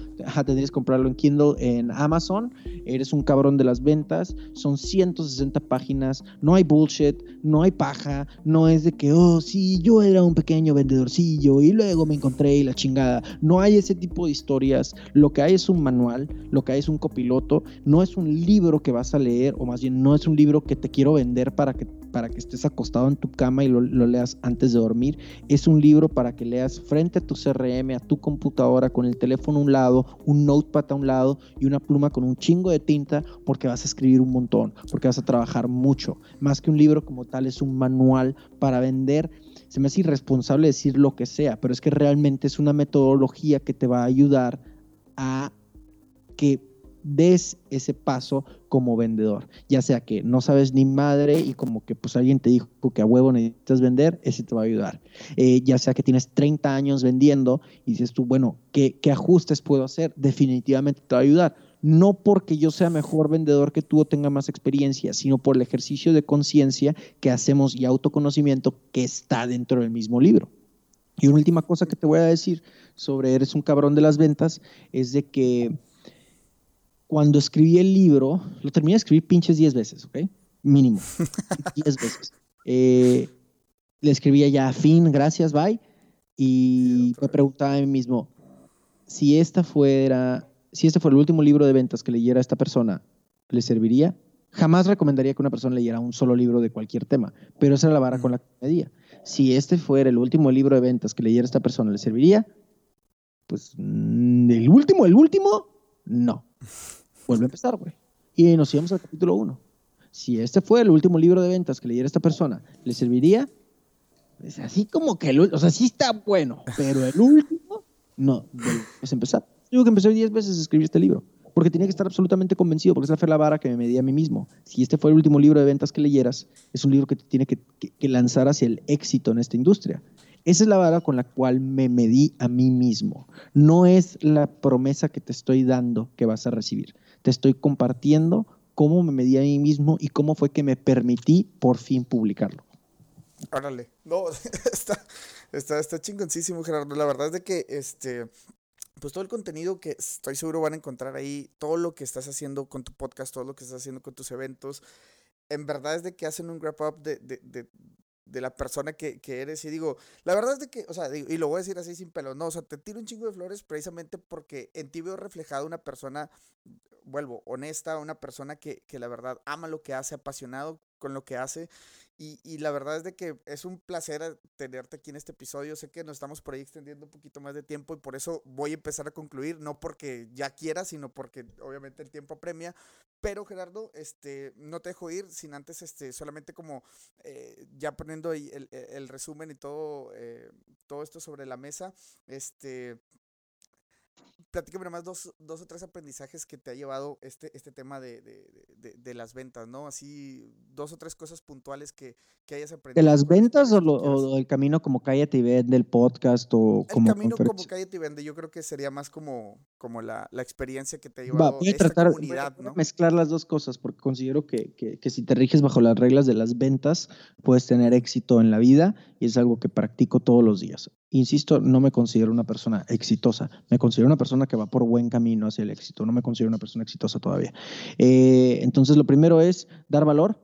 tendrías que comprarlo en Kindle, en Amazon. Eres un cabrón de las ventas. Son 160 páginas. No hay bullshit, no hay paja. No es de que, oh, sí, yo era un pequeño vendedorcillo y luego me encontré y la chingada. No hay ese tipo de historias. Lo que hay es un manual, lo que hay es un copiloto. No es un libro que vas a leer, o más bien, no es un libro que te quiero vender para que para que estés acostado en tu cama y lo, leas antes de dormir. Es un libro para que leas frente a tu CRM, a tu computadora, con el teléfono a un lado, un notepad a un lado y una pluma con un chingo de tinta porque vas a escribir un montón, porque vas a trabajar mucho. Más que un libro como tal, es un manual para vender se me hace irresponsable decir lo que sea, pero es que realmente es una metodología que te va a ayudar a que des ese paso como vendedor. Ya sea que no sabes ni madre y como que pues alguien te dijo que a huevo necesitas vender, ese te va a ayudar. Eh, ya sea que tienes 30 años vendiendo y dices tú, bueno, ¿qué, ¿qué ajustes puedo hacer? Definitivamente te va a ayudar. No porque yo sea mejor vendedor que tú o tenga más experiencia, sino por el ejercicio de conciencia que hacemos y autoconocimiento que está dentro del mismo libro. Y una última cosa que te voy a decir sobre eres un cabrón de las ventas es de que cuando escribí el libro, lo terminé de escribir pinches 10 veces, ¿ok? Mínimo. 10 veces. Eh, le escribía ya, fin, gracias, bye. Y me preguntaba a mí mismo, si esta fuera, si este fuera el último libro de ventas que leyera esta persona, ¿le serviría? Jamás recomendaría que una persona leyera un solo libro de cualquier tema, pero esa era la vara con la que medía. Si este fuera el último libro de ventas que leyera esta persona, ¿le serviría? Pues mm, el último, el último, no vuelve a empezar, güey. Y nos íbamos al capítulo 1. Si este fue el último libro de ventas que leyera esta persona, ¿le serviría? Es así como que el o sea, sí está bueno, pero el último, no, es empezar. Yo que empecé 10 veces a escribir este libro, porque tenía que estar absolutamente convencido, porque esa fue la vara que me medí a mí mismo. Si este fue el último libro de ventas que leyeras, es un libro que te tiene que lanzar hacia el éxito en esta industria. Esa es la vara con la cual me medí a mí mismo. No es la promesa que te estoy dando que vas a recibir te estoy compartiendo cómo me medí a mí mismo y cómo fue que me permití por fin publicarlo. Órale, no, está, está, está chingoncísimo, Gerardo. La verdad es de que este, pues todo el contenido que estoy seguro van a encontrar ahí, todo lo que estás haciendo con tu podcast, todo lo que estás haciendo con tus eventos, en verdad es de que hacen un wrap up de, de la persona que, que, eres. Y digo, la verdad es de que, o sea, y lo voy a decir así sin pelo, no, o sea, te tiro un chingo de flores precisamente porque en ti veo reflejada una persona, vuelvo, honesta, una persona que, que la verdad ama lo que hace, apasionado con lo que hace. Y, y, la verdad es de que es un placer tenerte aquí en este episodio. Sé que nos estamos por ahí extendiendo un poquito más de tiempo y por eso voy a empezar a concluir, no porque ya quiera, sino porque obviamente el tiempo premia. Pero Gerardo, este, no te dejo ir sin antes, este, solamente como eh, ya poniendo ahí el, el, resumen y todo, eh, todo esto sobre la mesa, este, platícame más dos, dos, o tres aprendizajes que te ha llevado este, este tema de, de, de, las ventas, ¿no? Así, dos o tres cosas puntuales que, que hayas aprendido. ¿De las ventas o, o, el camino como Cállate y Vende, el podcast o como El camino como Cállate y Vende, yo creo que sería más como, como la, la experiencia que te ha llevado voy a tratar, comunidad, ¿no? mezclar las dos cosas porque considero que, que, que si te riges bajo las reglas de las ventas, puedes tener éxito en la vida y es algo que practico todos los días. Insisto, no me considero una persona exitosa, me considero una persona que va por buen camino hacia el éxito, no me considero una persona exitosa todavía. Eh, entonces, lo primero es dar valor.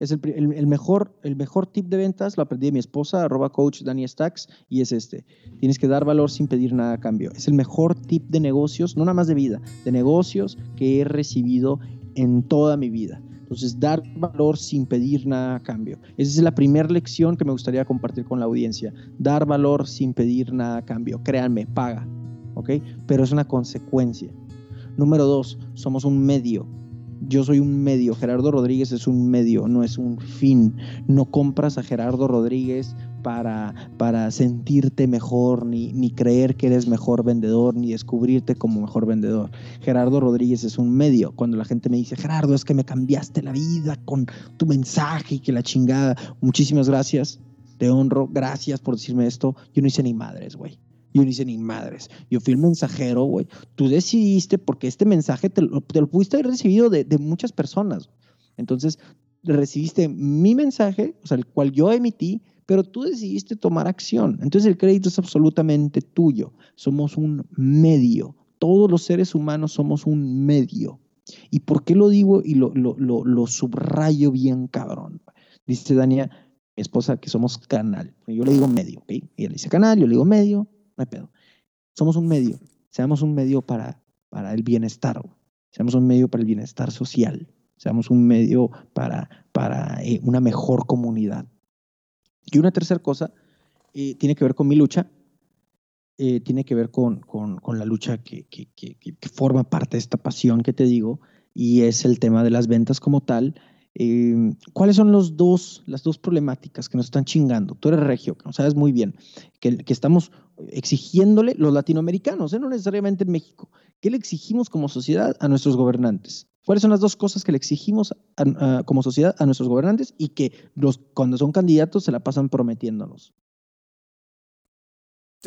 Es el, mejor, el mejor tip de ventas, lo aprendí de mi esposa, arroba coach Dani Stacks, y es este. Tienes que dar valor sin pedir nada a cambio. Es el mejor tip de negocios, no nada más de vida, de negocios que he recibido en toda mi vida. Entonces, dar valor sin pedir nada a cambio. Esa es la primera lección que me gustaría compartir con la audiencia. Dar valor sin pedir nada a cambio. Créanme, paga, ¿ok? Pero es una consecuencia. Número dos, somos un medio. Yo soy un medio, Gerardo Rodríguez es un medio, no es un fin. No compras a Gerardo Rodríguez para, para sentirte mejor, ni, ni creer que eres mejor vendedor, ni descubrirte como mejor vendedor. Gerardo Rodríguez es un medio. Cuando la gente me dice, Gerardo, es que me cambiaste la vida con tu mensaje y que la chingada. Muchísimas gracias, te honro, gracias por decirme esto. Yo no hice ni madres, güey. Yo no hice ni madres. Yo fui el mensajero, güey. Tú decidiste, porque este mensaje te lo, te lo pudiste haber recibido de, de muchas personas. Entonces, recibiste mi mensaje, o sea, el cual yo emití, pero tú decidiste tomar acción. Entonces el crédito es absolutamente tuyo. Somos un medio. Todos los seres humanos somos un medio. ¿Y por qué lo digo y lo, lo, lo, subrayo bien cabrón? Dice Dania, mi esposa, que somos canal. Yo le digo medio, ¿ok? Ella dice canal, yo le digo medio, no hay pedo. Somos un medio. Seamos un medio para, para el bienestar. Seamos un medio para el bienestar social. Seamos un medio para, para eh, una mejor comunidad. Y una tercera cosa eh, tiene que ver con mi lucha, eh, tiene que ver con, con, la lucha que, que, forma parte de esta pasión que te digo, y es el tema de las ventas como tal. Eh, ¿Cuáles son los dos, las dos problemáticas que nos están chingando? Tú eres regio, que no sabes muy bien, que, que estamos exigiéndole los latinoamericanos, no necesariamente en México, ¿qué le exigimos como sociedad a nuestros gobernantes? ¿Cuáles son las dos cosas que le exigimos como sociedad a nuestros gobernantes y que los, cuando son candidatos se la pasan prometiéndonos?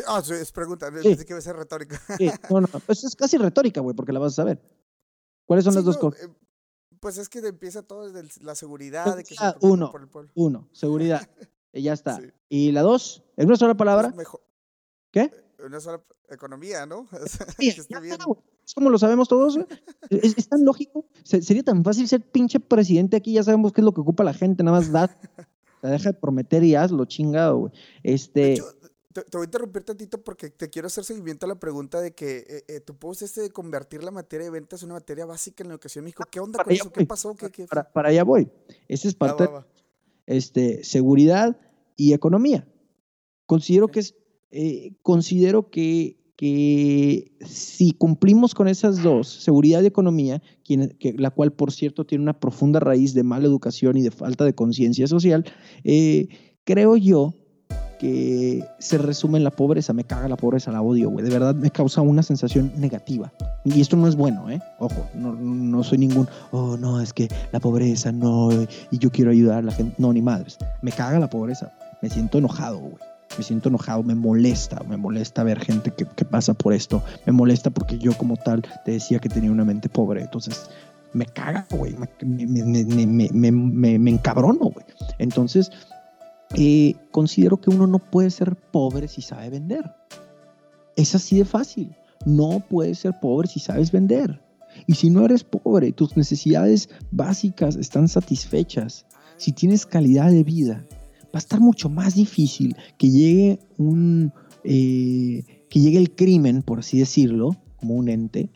Ah, es pregunta, sí. que va a ser retórica. Sí. No, no, pues es casi retórica, güey, porque la vas a saber. ¿Cuáles son las dos cosas? Eh, pues es que empieza todo desde la seguridad. De que se uno, por el pueblo. uno, seguridad. y ya está. ¿Y la dos? ¿Es una sola palabra? Pues mejor. ¿Qué? Una sola economía, ¿no? Sí, bien. Es como lo sabemos todos. Es, tan lógico. sería tan fácil ser pinche presidente aquí. Ya sabemos qué es lo que ocupa la gente. Nada más da. Se deja de prometer y hazlo, chingado, güey. Este. te, voy a interrumpir tantito porque te quiero hacer seguimiento a la pregunta de que eh, eh, tu post este de convertir la materia de ventas en una materia básica en la educación en México. ¿Qué onda con eso? ¿Qué pasó? ¿Qué, Para, para, allá voy. Esa es parte de este, seguridad y economía. Considero que es, eh, considero que si cumplimos con esas dos, seguridad y economía, la cual por cierto tiene una profunda raíz de mala educación y de falta de conciencia social, eh, creo yo que se resume en la pobreza. Me caga la pobreza, la odio, güey. De verdad me causa una sensación negativa. Y esto no es bueno, ¿eh? Ojo, no soy ningún, oh, no, es que la pobreza, no, y yo quiero ayudar a la gente. No, ni madres. Me caga la pobreza. Me siento enojado, güey me siento enojado, me molesta, me molesta ver gente que, pasa por esto, me molesta porque yo como tal te decía que tenía una mente pobre, entonces me caga, güey, me, me, encabrono, güey. Entonces, eh, considero que uno no puede ser pobre si sabe vender. Es así de fácil. No puedes ser pobre si sabes vender. Y si no eres pobre, tus necesidades básicas están satisfechas, si tienes calidad de vida, va a estar mucho más difícil que llegue un eh, que llegue el crimen, por así decirlo, como un ente,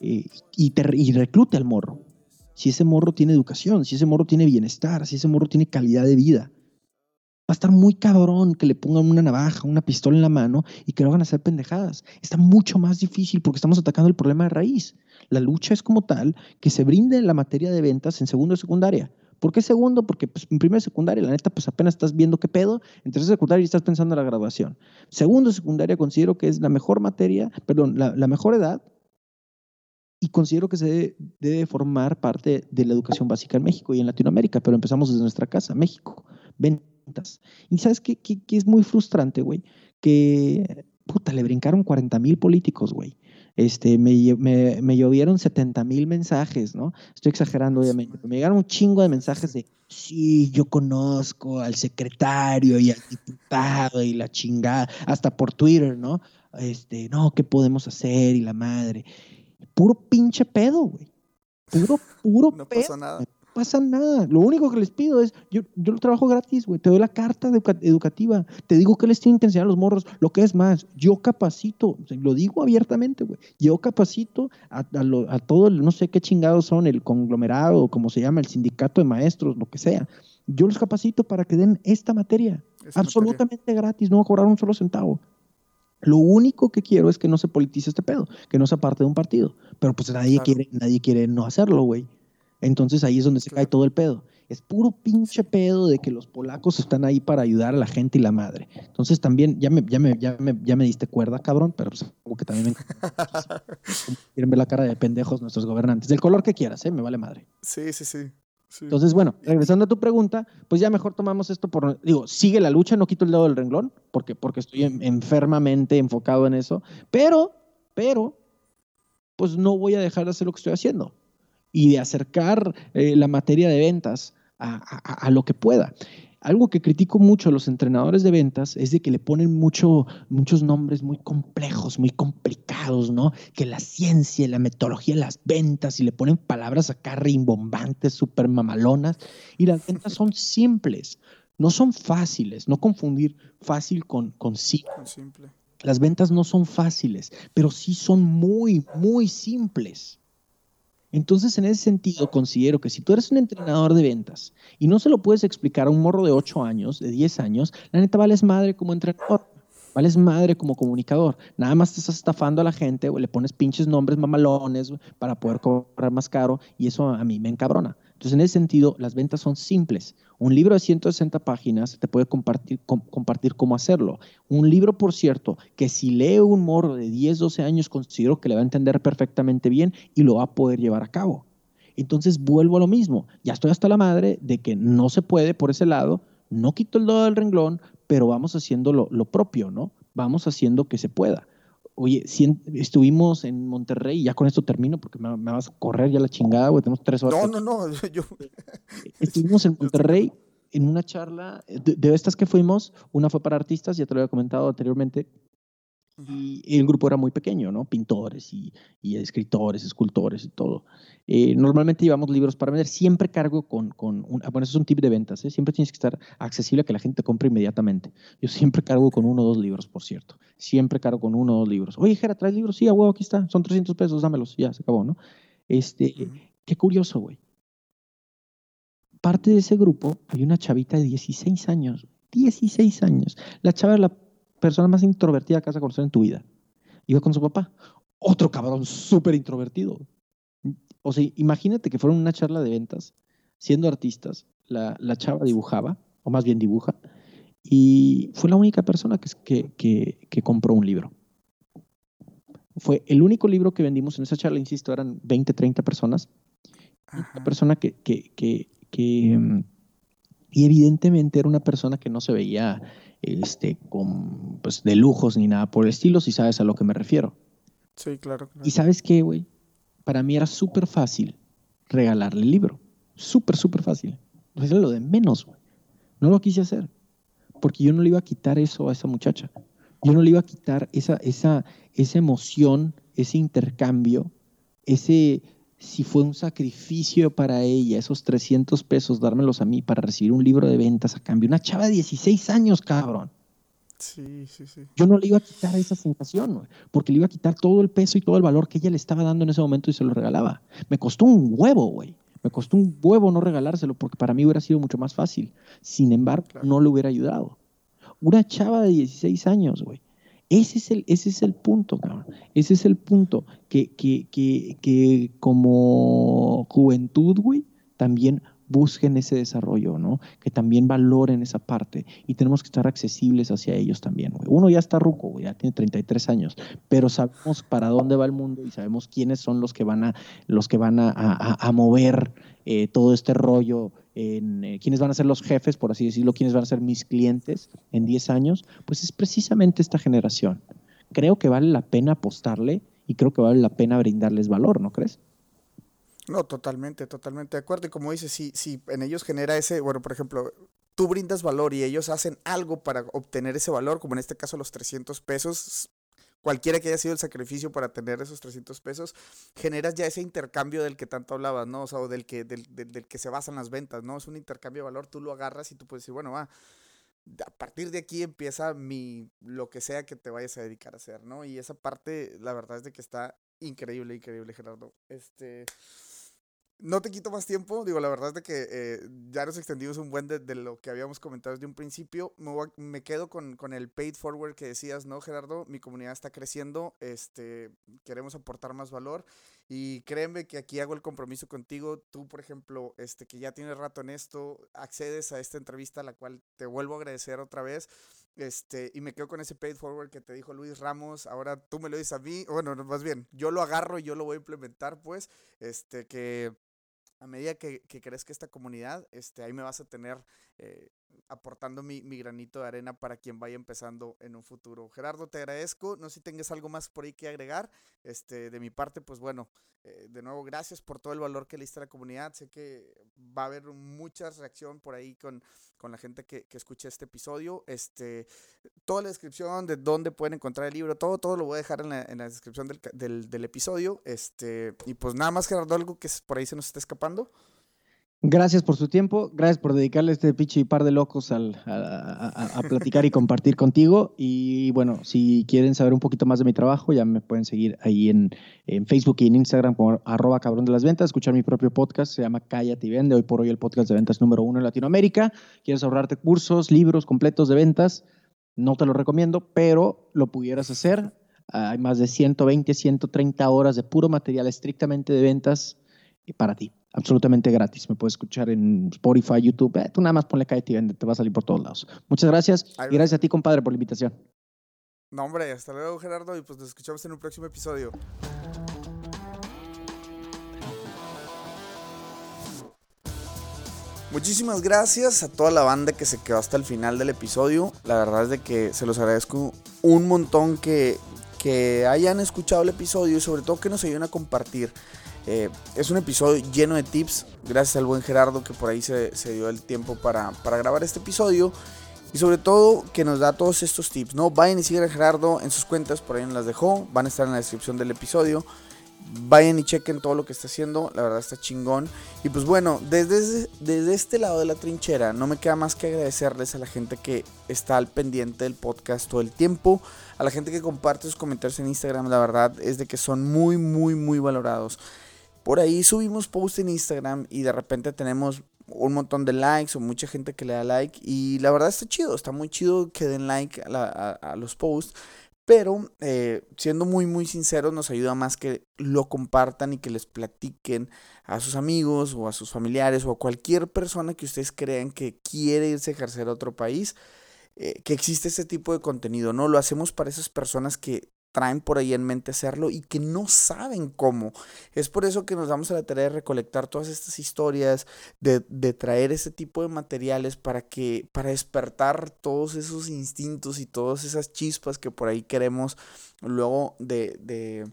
eh, y, y reclute al morro. Si ese morro tiene educación, si ese morro tiene bienestar, si ese morro tiene calidad de vida. Va a estar muy cabrón que le pongan una navaja, una pistola en la mano y que lo hagan hacer pendejadas. Está mucho más difícil porque estamos atacando el problema de raíz. La lucha es como tal que se brinde la materia de ventas en segundo y secundaria. ¿Por qué segundo? Porque pues, en primera secundaria, la neta, pues apenas estás viendo qué pedo. En tercera secundaria estás pensando en la graduación. Segundo secundaria considero que es la mejor materia, perdón, la, mejor edad y considero que se debe, formar parte de la educación básica en México y en Latinoamérica, pero empezamos desde nuestra casa, México, ventas. Y sabes qué, qué, es muy frustrante, güey, que, puta, le brincaron 40 mil políticos, güey. Este, me, me, me llovieron 70 mil mensajes, ¿no? Estoy exagerando, obviamente, me llegaron un chingo de mensajes de, sí, yo conozco al secretario y al diputado y la chingada, hasta por Twitter, ¿no? Este, no, ¿qué podemos hacer? Y la madre puro pinche pedo, güey. Puro, puro no pedo. Pasa nada. Pasa nada. Lo único que les pido es, yo, yo lo trabajo gratis, güey. Te doy la carta educativa. Te digo que les tienen que enseñar a los morros. Lo que es más, yo capacito, lo digo abiertamente, güey. Yo capacito a, a, todo, el, no sé qué chingados son, el conglomerado, como se llama, el sindicato de maestros, lo que sea. Yo los capacito para que den esta materia. absolutamente gratis, no voy a cobrar un solo centavo. Lo único que quiero es que no se politice este pedo, que no sea parte de un partido. Pero pues nadie, quiere, nadie quiere no hacerlo, güey. Entonces ahí es donde se cae todo el pedo. Es puro pinche pedo de que los polacos están ahí para ayudar a la gente y la madre. Entonces también, ya me, ya me, ya me, ya me diste cuerda, cabrón, pero pues como que también me quieren ver la cara de pendejos nuestros gobernantes. Del color que quieras, ¿eh? Me vale madre. Sí, sí, sí. Entonces, bueno, regresando a tu pregunta, pues ya mejor tomamos esto por, digo, sigue la lucha, no quito el dedo del renglón, porque, porque estoy enfermamente enfocado en eso, pero, pero, pues no voy a dejar de hacer lo que estoy haciendo y de acercar eh, la materia de ventas a, a, lo que pueda algo que critico mucho a los entrenadores de ventas es de que le ponen mucho, muchos nombres muy complejos, muy complicados, ¿no? Que la ciencia, la metodología de las ventas y le ponen palabras acá rimbombantes, súper mamalonas. Y las ventas son simples, no son fáciles, no confundir fácil con, con Simple. Las ventas no son fáciles, pero sí son muy, muy simples. Entonces, en ese sentido, considero que si tú eres un entrenador de ventas y no se lo puedes explicar a un morro de 8 años, de 10 años, la neta vales madre como entrenador, vales madre como comunicador. Nada más te estás estafando a la gente o le pones pinches nombres mamalones para poder cobrar más caro y eso a mí me encabrona. Entonces, en ese sentido, las ventas son simples. Un libro de 160 páginas te puede compartir, compartir cómo hacerlo. Un libro, por cierto, que si lee un morro de 10, 12 años, considero que le va a entender perfectamente bien y lo va a poder llevar a cabo. Entonces, vuelvo a lo mismo. Ya estoy hasta la madre de que no se puede por ese lado. No quito el dedo del renglón, pero vamos haciendo lo, lo propio, ¿no? Vamos haciendo que se pueda. Oye, si estuvimos en Monterrey, y ya con esto termino porque me, vas a correr ya la chingada, güey, tenemos tres horas. No, no, no, yo... Estuvimos en Monterrey en una charla, de, estas que fuimos, una fue para artistas, ya te lo había comentado anteriormente, y el grupo era muy pequeño, ¿no? Pintores y, escritores, escultores y todo. Eh, normalmente llevamos libros para vender. Siempre cargo con, con un, ah, bueno, eso es un tip de ventas, ¿eh? Siempre tienes que estar accesible a que la gente compre inmediatamente. Yo siempre cargo con uno o dos libros, por cierto. Siempre cargo con uno o dos libros. Oye, Jera, ¿traes libros? Sí, a huevo, aquí está. Son 300 pesos, dámelos. Ya, se acabó, ¿no? Este, qué curioso, güey. Parte de ese grupo hay una chavita de 16 años. 16 años. La chava la persona más introvertida que vas a conocer en tu vida. Iba con su papá. Otro cabrón súper introvertido. O sea, imagínate que fueron una charla de ventas, siendo artistas, la, la, chava dibujaba, o más bien dibuja, y fue la única persona que, que, que, compró un libro. Fue el único libro que vendimos en esa charla, insisto, eran 20, 30 personas. Una persona que, que, que, que, mm, y evidentemente era una persona que no se veía este, con, pues, de lujos ni nada por el estilo, si sabes a lo que me refiero. Sí, claro. Y sabes qué, güey, para mí era súper fácil regalarle el libro. Súper, súper fácil. Pues lo de menos, güey. No lo quise hacer. Porque yo no le iba a quitar eso a esa muchacha. Yo no le iba a quitar esa, esa, esa emoción, ese intercambio, ese, si fue un sacrificio para ella, esos 300 pesos, dármelos a mí para recibir un libro de ventas a cambio. Una chava de 16 años, cabrón. Sí, sí, sí. Yo no le iba a quitar esa sensación, porque le iba a quitar todo el peso y todo el valor que ella le estaba dando en ese momento y se lo regalaba. Me costó un huevo, güey. Me costó un huevo no regalárselo porque para mí hubiera sido mucho más fácil. Sin embargo, no le hubiera ayudado. Una chava de 16 años, güey. Ese es el, ese es el punto, cabrón. Ese es el punto que, que, que, que como juventud, güey, también busquen ese desarrollo, ¿no? Que también valoren esa parte y tenemos que estar accesibles hacia ellos también, güey. Uno ya está ruco, ya tiene 33 años, pero sabemos para dónde va el mundo y sabemos quiénes son los que van a, los que van a, mover eh, todo este rollo, eh, quiénes van a ser los jefes, por así decirlo, quiénes van a ser mis clientes en 10 años, pues es precisamente esta generación. Creo que vale la pena apostarle y creo que vale la pena brindarles valor, ¿no crees? No, totalmente, totalmente de acuerdo. Y como dices, si, si en ellos genera ese, bueno, por ejemplo, tú brindas valor y ellos hacen algo para obtener ese valor, como en este caso los 300 pesos, cualquiera que haya sido el sacrificio para tener esos 300 pesos, generas ya ese intercambio del que tanto hablabas, ¿no? O sea, del que, del, del, que se basan las ventas, ¿no? Es un intercambio de valor, tú lo agarras y tú puedes decir, bueno, va, a partir de aquí empieza mi, lo que sea que te vayas a dedicar a hacer, ¿no? Y esa parte, la verdad es de que está increíble, increíble, Gerardo. Este... No te quito más tiempo, digo, la verdad es de que eh, ya nos extendimos un buen de, lo que habíamos comentado desde un principio. Me, me quedo con, con, el paid forward que decías, ¿no, Gerardo? Mi comunidad está creciendo, este, queremos aportar más valor y créeme que aquí hago el compromiso contigo. Tú, por ejemplo, este, que ya tienes rato en esto, accedes a esta entrevista, la cual te vuelvo a agradecer otra vez. Este, y me quedo con ese paid forward que te dijo Luis Ramos. Ahora tú me lo dices a mí. Bueno, más bien, yo lo agarro y yo lo voy a implementar, pues. Este, que a medida que, que crezca esta comunidad, este, ahí me vas a tener eh, aportando mi, mi, granito de arena para quien vaya empezando en un futuro. Gerardo, te agradezco. No sé si tengas algo más por ahí que agregar. Este, de mi parte, pues bueno, eh, de nuevo, gracias por todo el valor que le diste a la comunidad. Sé que va a haber mucha reacción por ahí con, con la gente que, que escuche este episodio. Este, toda la descripción de dónde pueden encontrar el libro, todo, todo lo voy a dejar en la, en la descripción del, del, del, episodio. Este, y pues nada más, Gerardo, algo que por ahí se nos está escapando. Gracias por su tiempo, gracias por dedicarle este pinche par de locos al, a, platicar y compartir contigo. Y bueno, si quieren saber un poquito más de mi trabajo, ya me pueden seguir ahí en, en Facebook y en Instagram como arroba cabrón de las ventas, escuchar mi propio podcast, se llama Cállate y Vende, hoy por hoy el podcast de ventas número uno en Latinoamérica. ¿Quieres ahorrarte cursos, libros completos de ventas? No te lo recomiendo, pero lo pudieras hacer. Hay más de 120, 130 horas de puro material estrictamente de ventas para ti absolutamente gratis. Me puedes escuchar en Spotify, YouTube. Eh, tú nada más ponle Cállate y te va a salir por todos lados. Muchas gracias. y gracias a ti, compadre, por la invitación. No, hombre, hasta luego, Gerardo, y pues nos escuchamos en un próximo episodio. Muchísimas gracias a toda la banda que se quedó hasta el final del episodio. La verdad es de que se los agradezco un montón que, que hayan escuchado el episodio y sobre todo que nos ayuden a compartir. Eh, es un episodio lleno de tips, gracias al buen Gerardo que por ahí se, dio el tiempo para, grabar este episodio. Y sobre todo que nos da todos estos tips, ¿no? Vayan y sigan a Gerardo en sus cuentas, por ahí nos las dejó, van a estar en la descripción del episodio. Vayan y chequen todo lo que está haciendo, la verdad está chingón. Y pues bueno, desde, desde este lado de la trinchera, no me queda más que agradecerles a la gente que está al pendiente del podcast todo el tiempo, a la gente que comparte sus comentarios en Instagram, la verdad es de que son muy, muy, muy valorados. Por ahí subimos posts en Instagram y de repente tenemos un montón de likes o mucha gente que le da like y la verdad está chido, está muy chido que den like a, los posts, pero eh, siendo muy muy sinceros nos ayuda más que lo compartan y que les platiquen a sus amigos o a sus familiares o a cualquier persona que ustedes crean que quiere irse a ejercer a otro país. Eh, que existe ese tipo de contenido, ¿no? Lo hacemos para esas personas que traen por ahí en mente hacerlo y que no saben cómo. Es por eso que nos damos a la tarea de recolectar todas estas historias, de, traer ese tipo de materiales para que, para despertar todos esos instintos y todas esas chispas que por ahí queremos luego de, de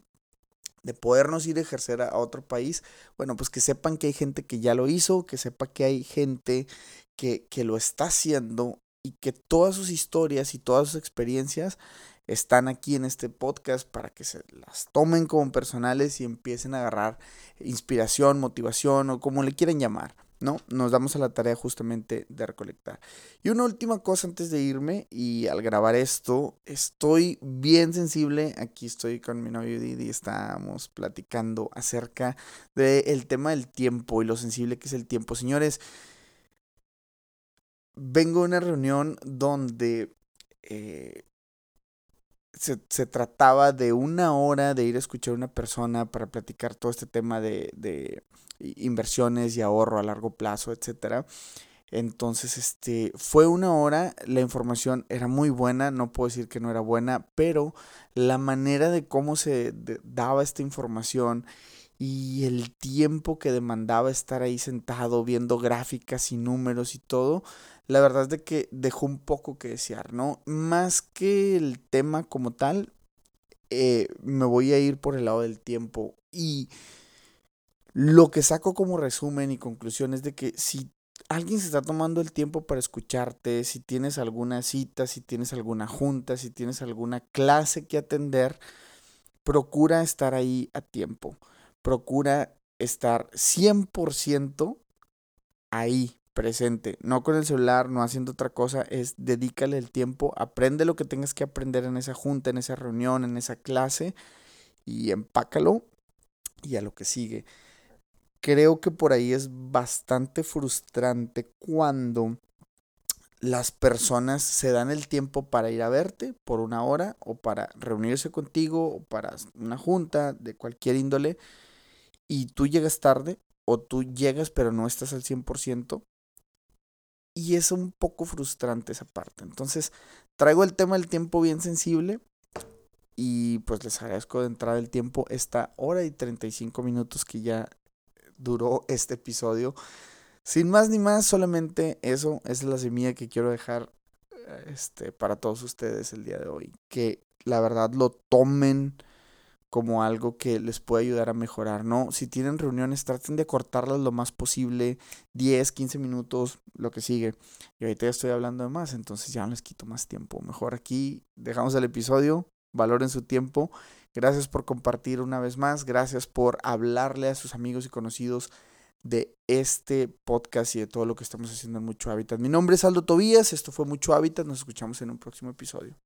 de podernos ir a ejercer a otro país, bueno, pues que sepan que hay gente que ya lo hizo, que sepa que hay gente que, que lo está haciendo y que todas sus historias y todas sus experiencias están aquí en este podcast para que se las tomen como personales y empiecen a agarrar inspiración, motivación o como le quieran llamar. ¿no? Nos damos a la tarea justamente de recolectar. Y una última cosa antes de irme y al grabar esto, estoy bien sensible, aquí estoy con mi novio Didi, estamos platicando acerca del tema del tiempo y lo sensible que es el tiempo. Señores, vengo a una reunión donde eh, se, trataba de una hora de ir a escuchar a una persona para platicar todo este tema de, de inversiones y ahorro a largo plazo, etcétera. Entonces, este, fue una hora, la información era muy buena, no puedo decir que no era buena, pero la manera de cómo se daba esta información y el tiempo que demandaba estar ahí sentado viendo gráficas y números y todo, la verdad es de que dejó un poco que desear, ¿no? Más que el tema como tal, eh, me voy a ir por el lado del tiempo y lo que saco como resumen y conclusión es de que si alguien se está tomando el tiempo para escucharte, si tienes alguna cita, si tienes alguna junta, si tienes alguna clase que atender, procura estar ahí a tiempo. Procura estar 100% ahí, presente, no con el celular, no haciendo otra cosa, es dedícale el tiempo, aprende lo que tengas que aprender en esa junta, en esa reunión, en esa clase y empácalo y a lo que sigue. Creo que por ahí es bastante frustrante cuando las personas se dan el tiempo para ir a verte por una hora o para reunirse contigo o para una junta de cualquier índole y tú llegas tarde o tú llegas pero no estás al 100% y es un poco frustrante esa parte. Entonces traigo el tema del tiempo bien sensible y pues les agradezco de entrada el tiempo esta hora y 35 minutos que ya duró este episodio. Sin más ni más, solamente eso, es la semilla que quiero dejar este, para todos ustedes el día de hoy. Que la verdad lo tomen como algo que les puede ayudar a mejorar, ¿no? Si tienen reuniones, traten de cortarlas lo más posible, 10, 15 minutos, lo que sigue. Y ahorita ya estoy hablando de más, entonces ya no les quito más tiempo. Mejor aquí dejamos el episodio, valoren su tiempo Gracias por compartir una vez más. Gracias por hablarle a sus amigos y conocidos de este podcast y de todo lo que estamos haciendo en Mucho Hábitat. Mi nombre es Aldo Tobías. Esto fue Mucho Hábitat. Nos escuchamos en un próximo episodio.